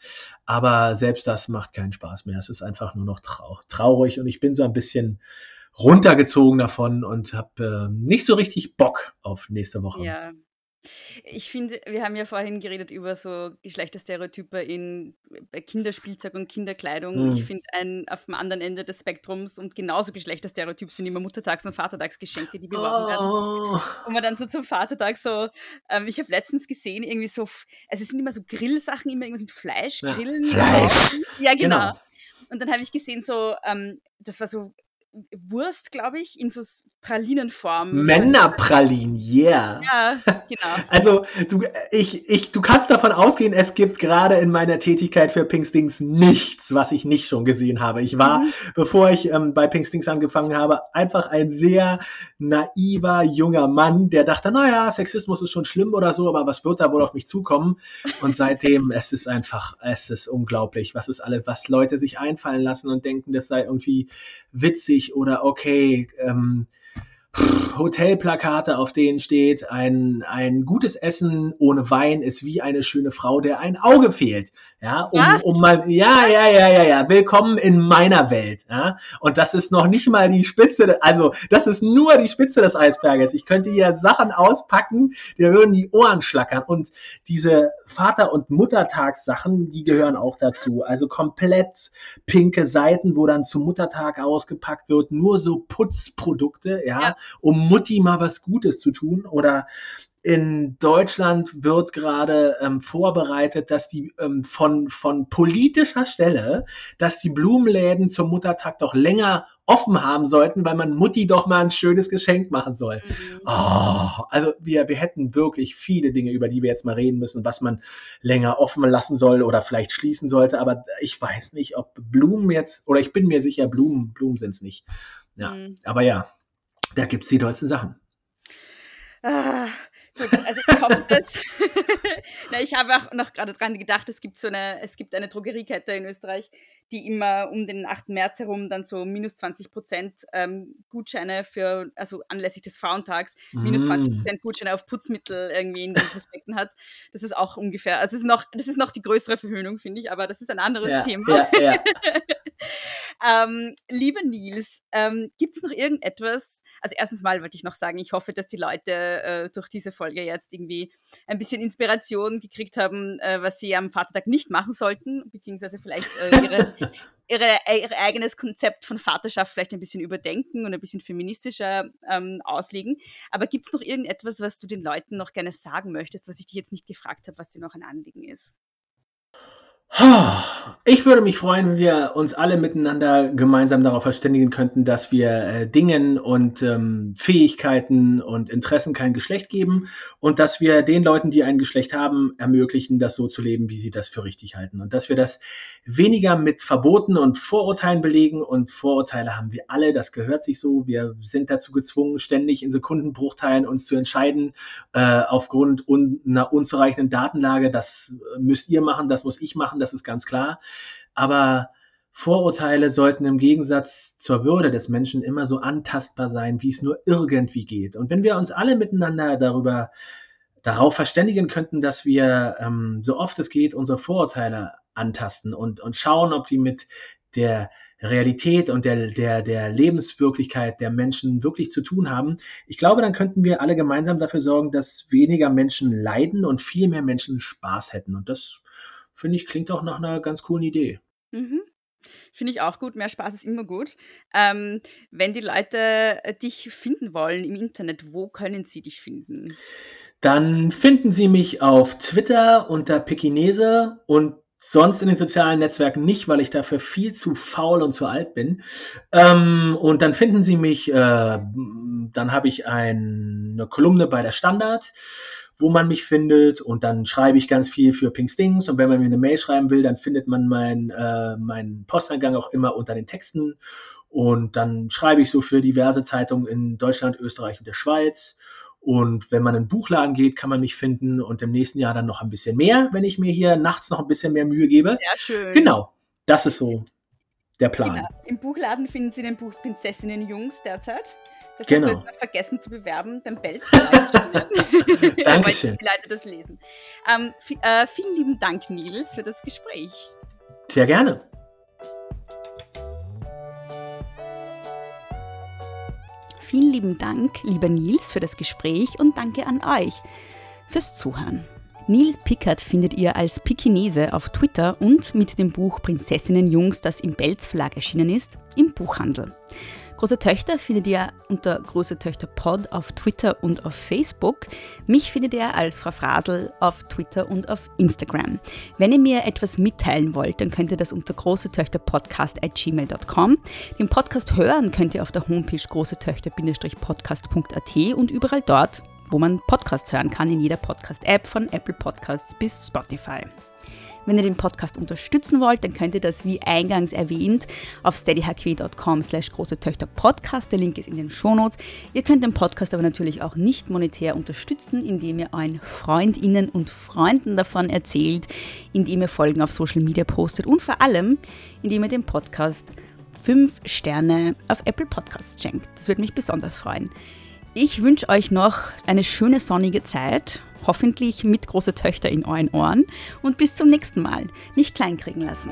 Aber selbst das macht keinen Spaß mehr. Es ist einfach nur noch trau traurig und ich bin so ein bisschen runtergezogen davon und habe äh, nicht so richtig Bock auf nächste Woche. Ja. Ich finde, wir haben ja vorhin geredet über so Geschlechterstereotype in bei Kinderspielzeug und Kinderkleidung. Hm. Ich finde ein auf dem anderen Ende des Spektrums und genauso Geschlechterstereotyp sind immer Muttertags- und Vatertagsgeschenke, die beworben oh. werden. Und man dann so zum Vatertag so, ähm, ich habe letztens gesehen, irgendwie so, also es sind immer so Grillsachen, immer irgendwas mit Fleisch, Grillen. Fleisch. Ja, genau. genau. Und dann habe ich gesehen, so, ähm, das war so Wurst, glaube ich, in so Pralinenform. Männerpralinen, yeah. Ja, genau. Also du, ich, ich, du kannst davon ausgehen, es gibt gerade in meiner Tätigkeit für Pinkstings nichts, was ich nicht schon gesehen habe. Ich war, mhm. bevor ich ähm, bei Pinkstings angefangen habe, einfach ein sehr naiver junger Mann, der dachte, naja, Sexismus ist schon schlimm oder so, aber was wird da wohl auf mich zukommen? Und seitdem, es ist einfach, es ist unglaublich, was ist alle, was Leute sich einfallen lassen und denken, das sei irgendwie witzig oder okay, ähm, Hotelplakate, auf denen steht, ein, ein gutes Essen ohne Wein ist wie eine schöne Frau, der ein Auge fehlt. Ja, um, um mal, ja, ja, ja, ja, ja, willkommen in meiner Welt. Ja, und das ist noch nicht mal die Spitze, also das ist nur die Spitze des Eisberges. Ich könnte hier Sachen auspacken, die würden die Ohren schlackern. Und diese Vater- und Muttertagssachen, die gehören auch dazu. Also komplett pinke Seiten, wo dann zum Muttertag ausgepackt wird, nur so Putzprodukte, ja. ja um Mutti mal was Gutes zu tun oder in Deutschland wird gerade ähm, vorbereitet, dass die ähm, von, von politischer Stelle, dass die Blumenläden zum Muttertag doch länger offen haben sollten, weil man Mutti doch mal ein schönes Geschenk machen soll. Mhm. Oh, also wir, wir hätten wirklich viele Dinge, über die wir jetzt mal reden müssen, was man länger offen lassen soll oder vielleicht schließen sollte. Aber ich weiß nicht, ob Blumen jetzt, oder ich bin mir sicher, Blumen, Blumen sind es nicht. Ja, mhm. aber ja, da gibt es die tollsten Sachen. Ah, Gut, also ich hoffe das. Na, ich habe auch noch gerade dran gedacht, es gibt so eine, es gibt eine Drogeriekette in Österreich, die immer um den 8. März herum dann so minus 20 Prozent ähm, Gutscheine für, also anlässlich des Frauentags, mm. minus 20 Prozent Gutscheine auf Putzmittel irgendwie in den Prospekten hat. Das ist auch ungefähr, also es ist noch, das ist noch die größere Verhöhnung, finde ich, aber das ist ein anderes ja, Thema. Ja, ja. ähm, lieber Nils, ähm, gibt es noch irgendetwas? Also erstens mal wollte ich noch sagen, ich hoffe, dass die Leute äh, durch diese Folge jetzt irgendwie ein bisschen Inspiration gekriegt haben, äh, was sie am Vatertag nicht machen sollten, beziehungsweise vielleicht äh, ihre, ihre, ihr eigenes Konzept von Vaterschaft vielleicht ein bisschen überdenken und ein bisschen feministischer ähm, auslegen. Aber gibt es noch irgendetwas, was du den Leuten noch gerne sagen möchtest, was ich dich jetzt nicht gefragt habe, was dir noch ein Anliegen ist? Ich würde mich freuen, wenn wir uns alle miteinander gemeinsam darauf verständigen könnten, dass wir äh, Dingen und ähm, Fähigkeiten und Interessen kein Geschlecht geben und dass wir den Leuten, die ein Geschlecht haben, ermöglichen, das so zu leben, wie sie das für richtig halten. Und dass wir das weniger mit Verboten und Vorurteilen belegen. Und Vorurteile haben wir alle, das gehört sich so. Wir sind dazu gezwungen, ständig in Sekundenbruchteilen uns zu entscheiden, äh, aufgrund un einer unzureichenden Datenlage. Das müsst ihr machen, das muss ich machen, das ist ganz klar. Aber Vorurteile sollten im Gegensatz zur Würde des Menschen immer so antastbar sein, wie es nur irgendwie geht. Und wenn wir uns alle miteinander darüber darauf verständigen könnten, dass wir ähm, so oft es geht unsere Vorurteile antasten und, und schauen, ob die mit der Realität und der, der, der Lebenswirklichkeit der Menschen wirklich zu tun haben. Ich glaube, dann könnten wir alle gemeinsam dafür sorgen, dass weniger Menschen leiden und viel mehr Menschen Spaß hätten. Und das, finde ich, klingt auch nach einer ganz coolen Idee. Mhm. Finde ich auch gut. Mehr Spaß ist immer gut. Ähm, wenn die Leute dich finden wollen im Internet, wo können sie dich finden? Dann finden Sie mich auf Twitter unter Pekinese und sonst in den sozialen Netzwerken nicht, weil ich dafür viel zu faul und zu alt bin. Ähm, und dann finden Sie mich, äh, dann habe ich ein, eine Kolumne bei der Standard, wo man mich findet und dann schreibe ich ganz viel für Pink Stings und wenn man mir eine Mail schreiben will, dann findet man meinen äh, mein Posteingang auch immer unter den Texten und dann schreibe ich so für diverse Zeitungen in Deutschland, Österreich und der Schweiz und wenn man in den Buchladen geht, kann man mich finden und im nächsten Jahr dann noch ein bisschen mehr, wenn ich mir hier nachts noch ein bisschen mehr Mühe gebe. Sehr schön. Genau, das ist so der Plan. Genau. Im Buchladen finden Sie den Buch Prinzessinnen Jungs derzeit. Das genau. hast du jetzt vergessen zu bewerben beim Belz. Dankeschön. Die Leute das lesen. Ähm, äh, vielen lieben Dank, Nils, für das Gespräch. Sehr gerne. Vielen lieben Dank, lieber Nils, für das Gespräch und danke an euch fürs Zuhören. Nils Pickert findet ihr als Pikinese auf Twitter und mit dem Buch Prinzessinnen Jungs, das im Belz Verlag erschienen ist, im Buchhandel. Große Töchter findet ihr unter Große Töchter Pod auf Twitter und auf Facebook. Mich findet ihr als Frau Frasel auf Twitter und auf Instagram. Wenn ihr mir etwas mitteilen wollt, dann könnt ihr das unter großetöchterpodcast.gmail.com. Den Podcast hören könnt ihr auf der Homepage großetöchter-podcast.at und überall dort, wo man Podcasts hören kann, in jeder Podcast-App von Apple Podcasts bis Spotify. Wenn ihr den Podcast unterstützen wollt, dann könnt ihr das wie eingangs erwähnt auf steadyhq.com slash große Töchter Podcast. Der Link ist in den Shownotes. Ihr könnt den Podcast aber natürlich auch nicht monetär unterstützen, indem ihr euren Freundinnen und Freunden davon erzählt, indem ihr Folgen auf Social Media postet und vor allem, indem ihr den Podcast fünf Sterne auf Apple Podcasts schenkt. Das würde mich besonders freuen. Ich wünsche euch noch eine schöne sonnige Zeit hoffentlich mit große Töchter in euren Ohren und bis zum nächsten Mal. Nicht kleinkriegen lassen.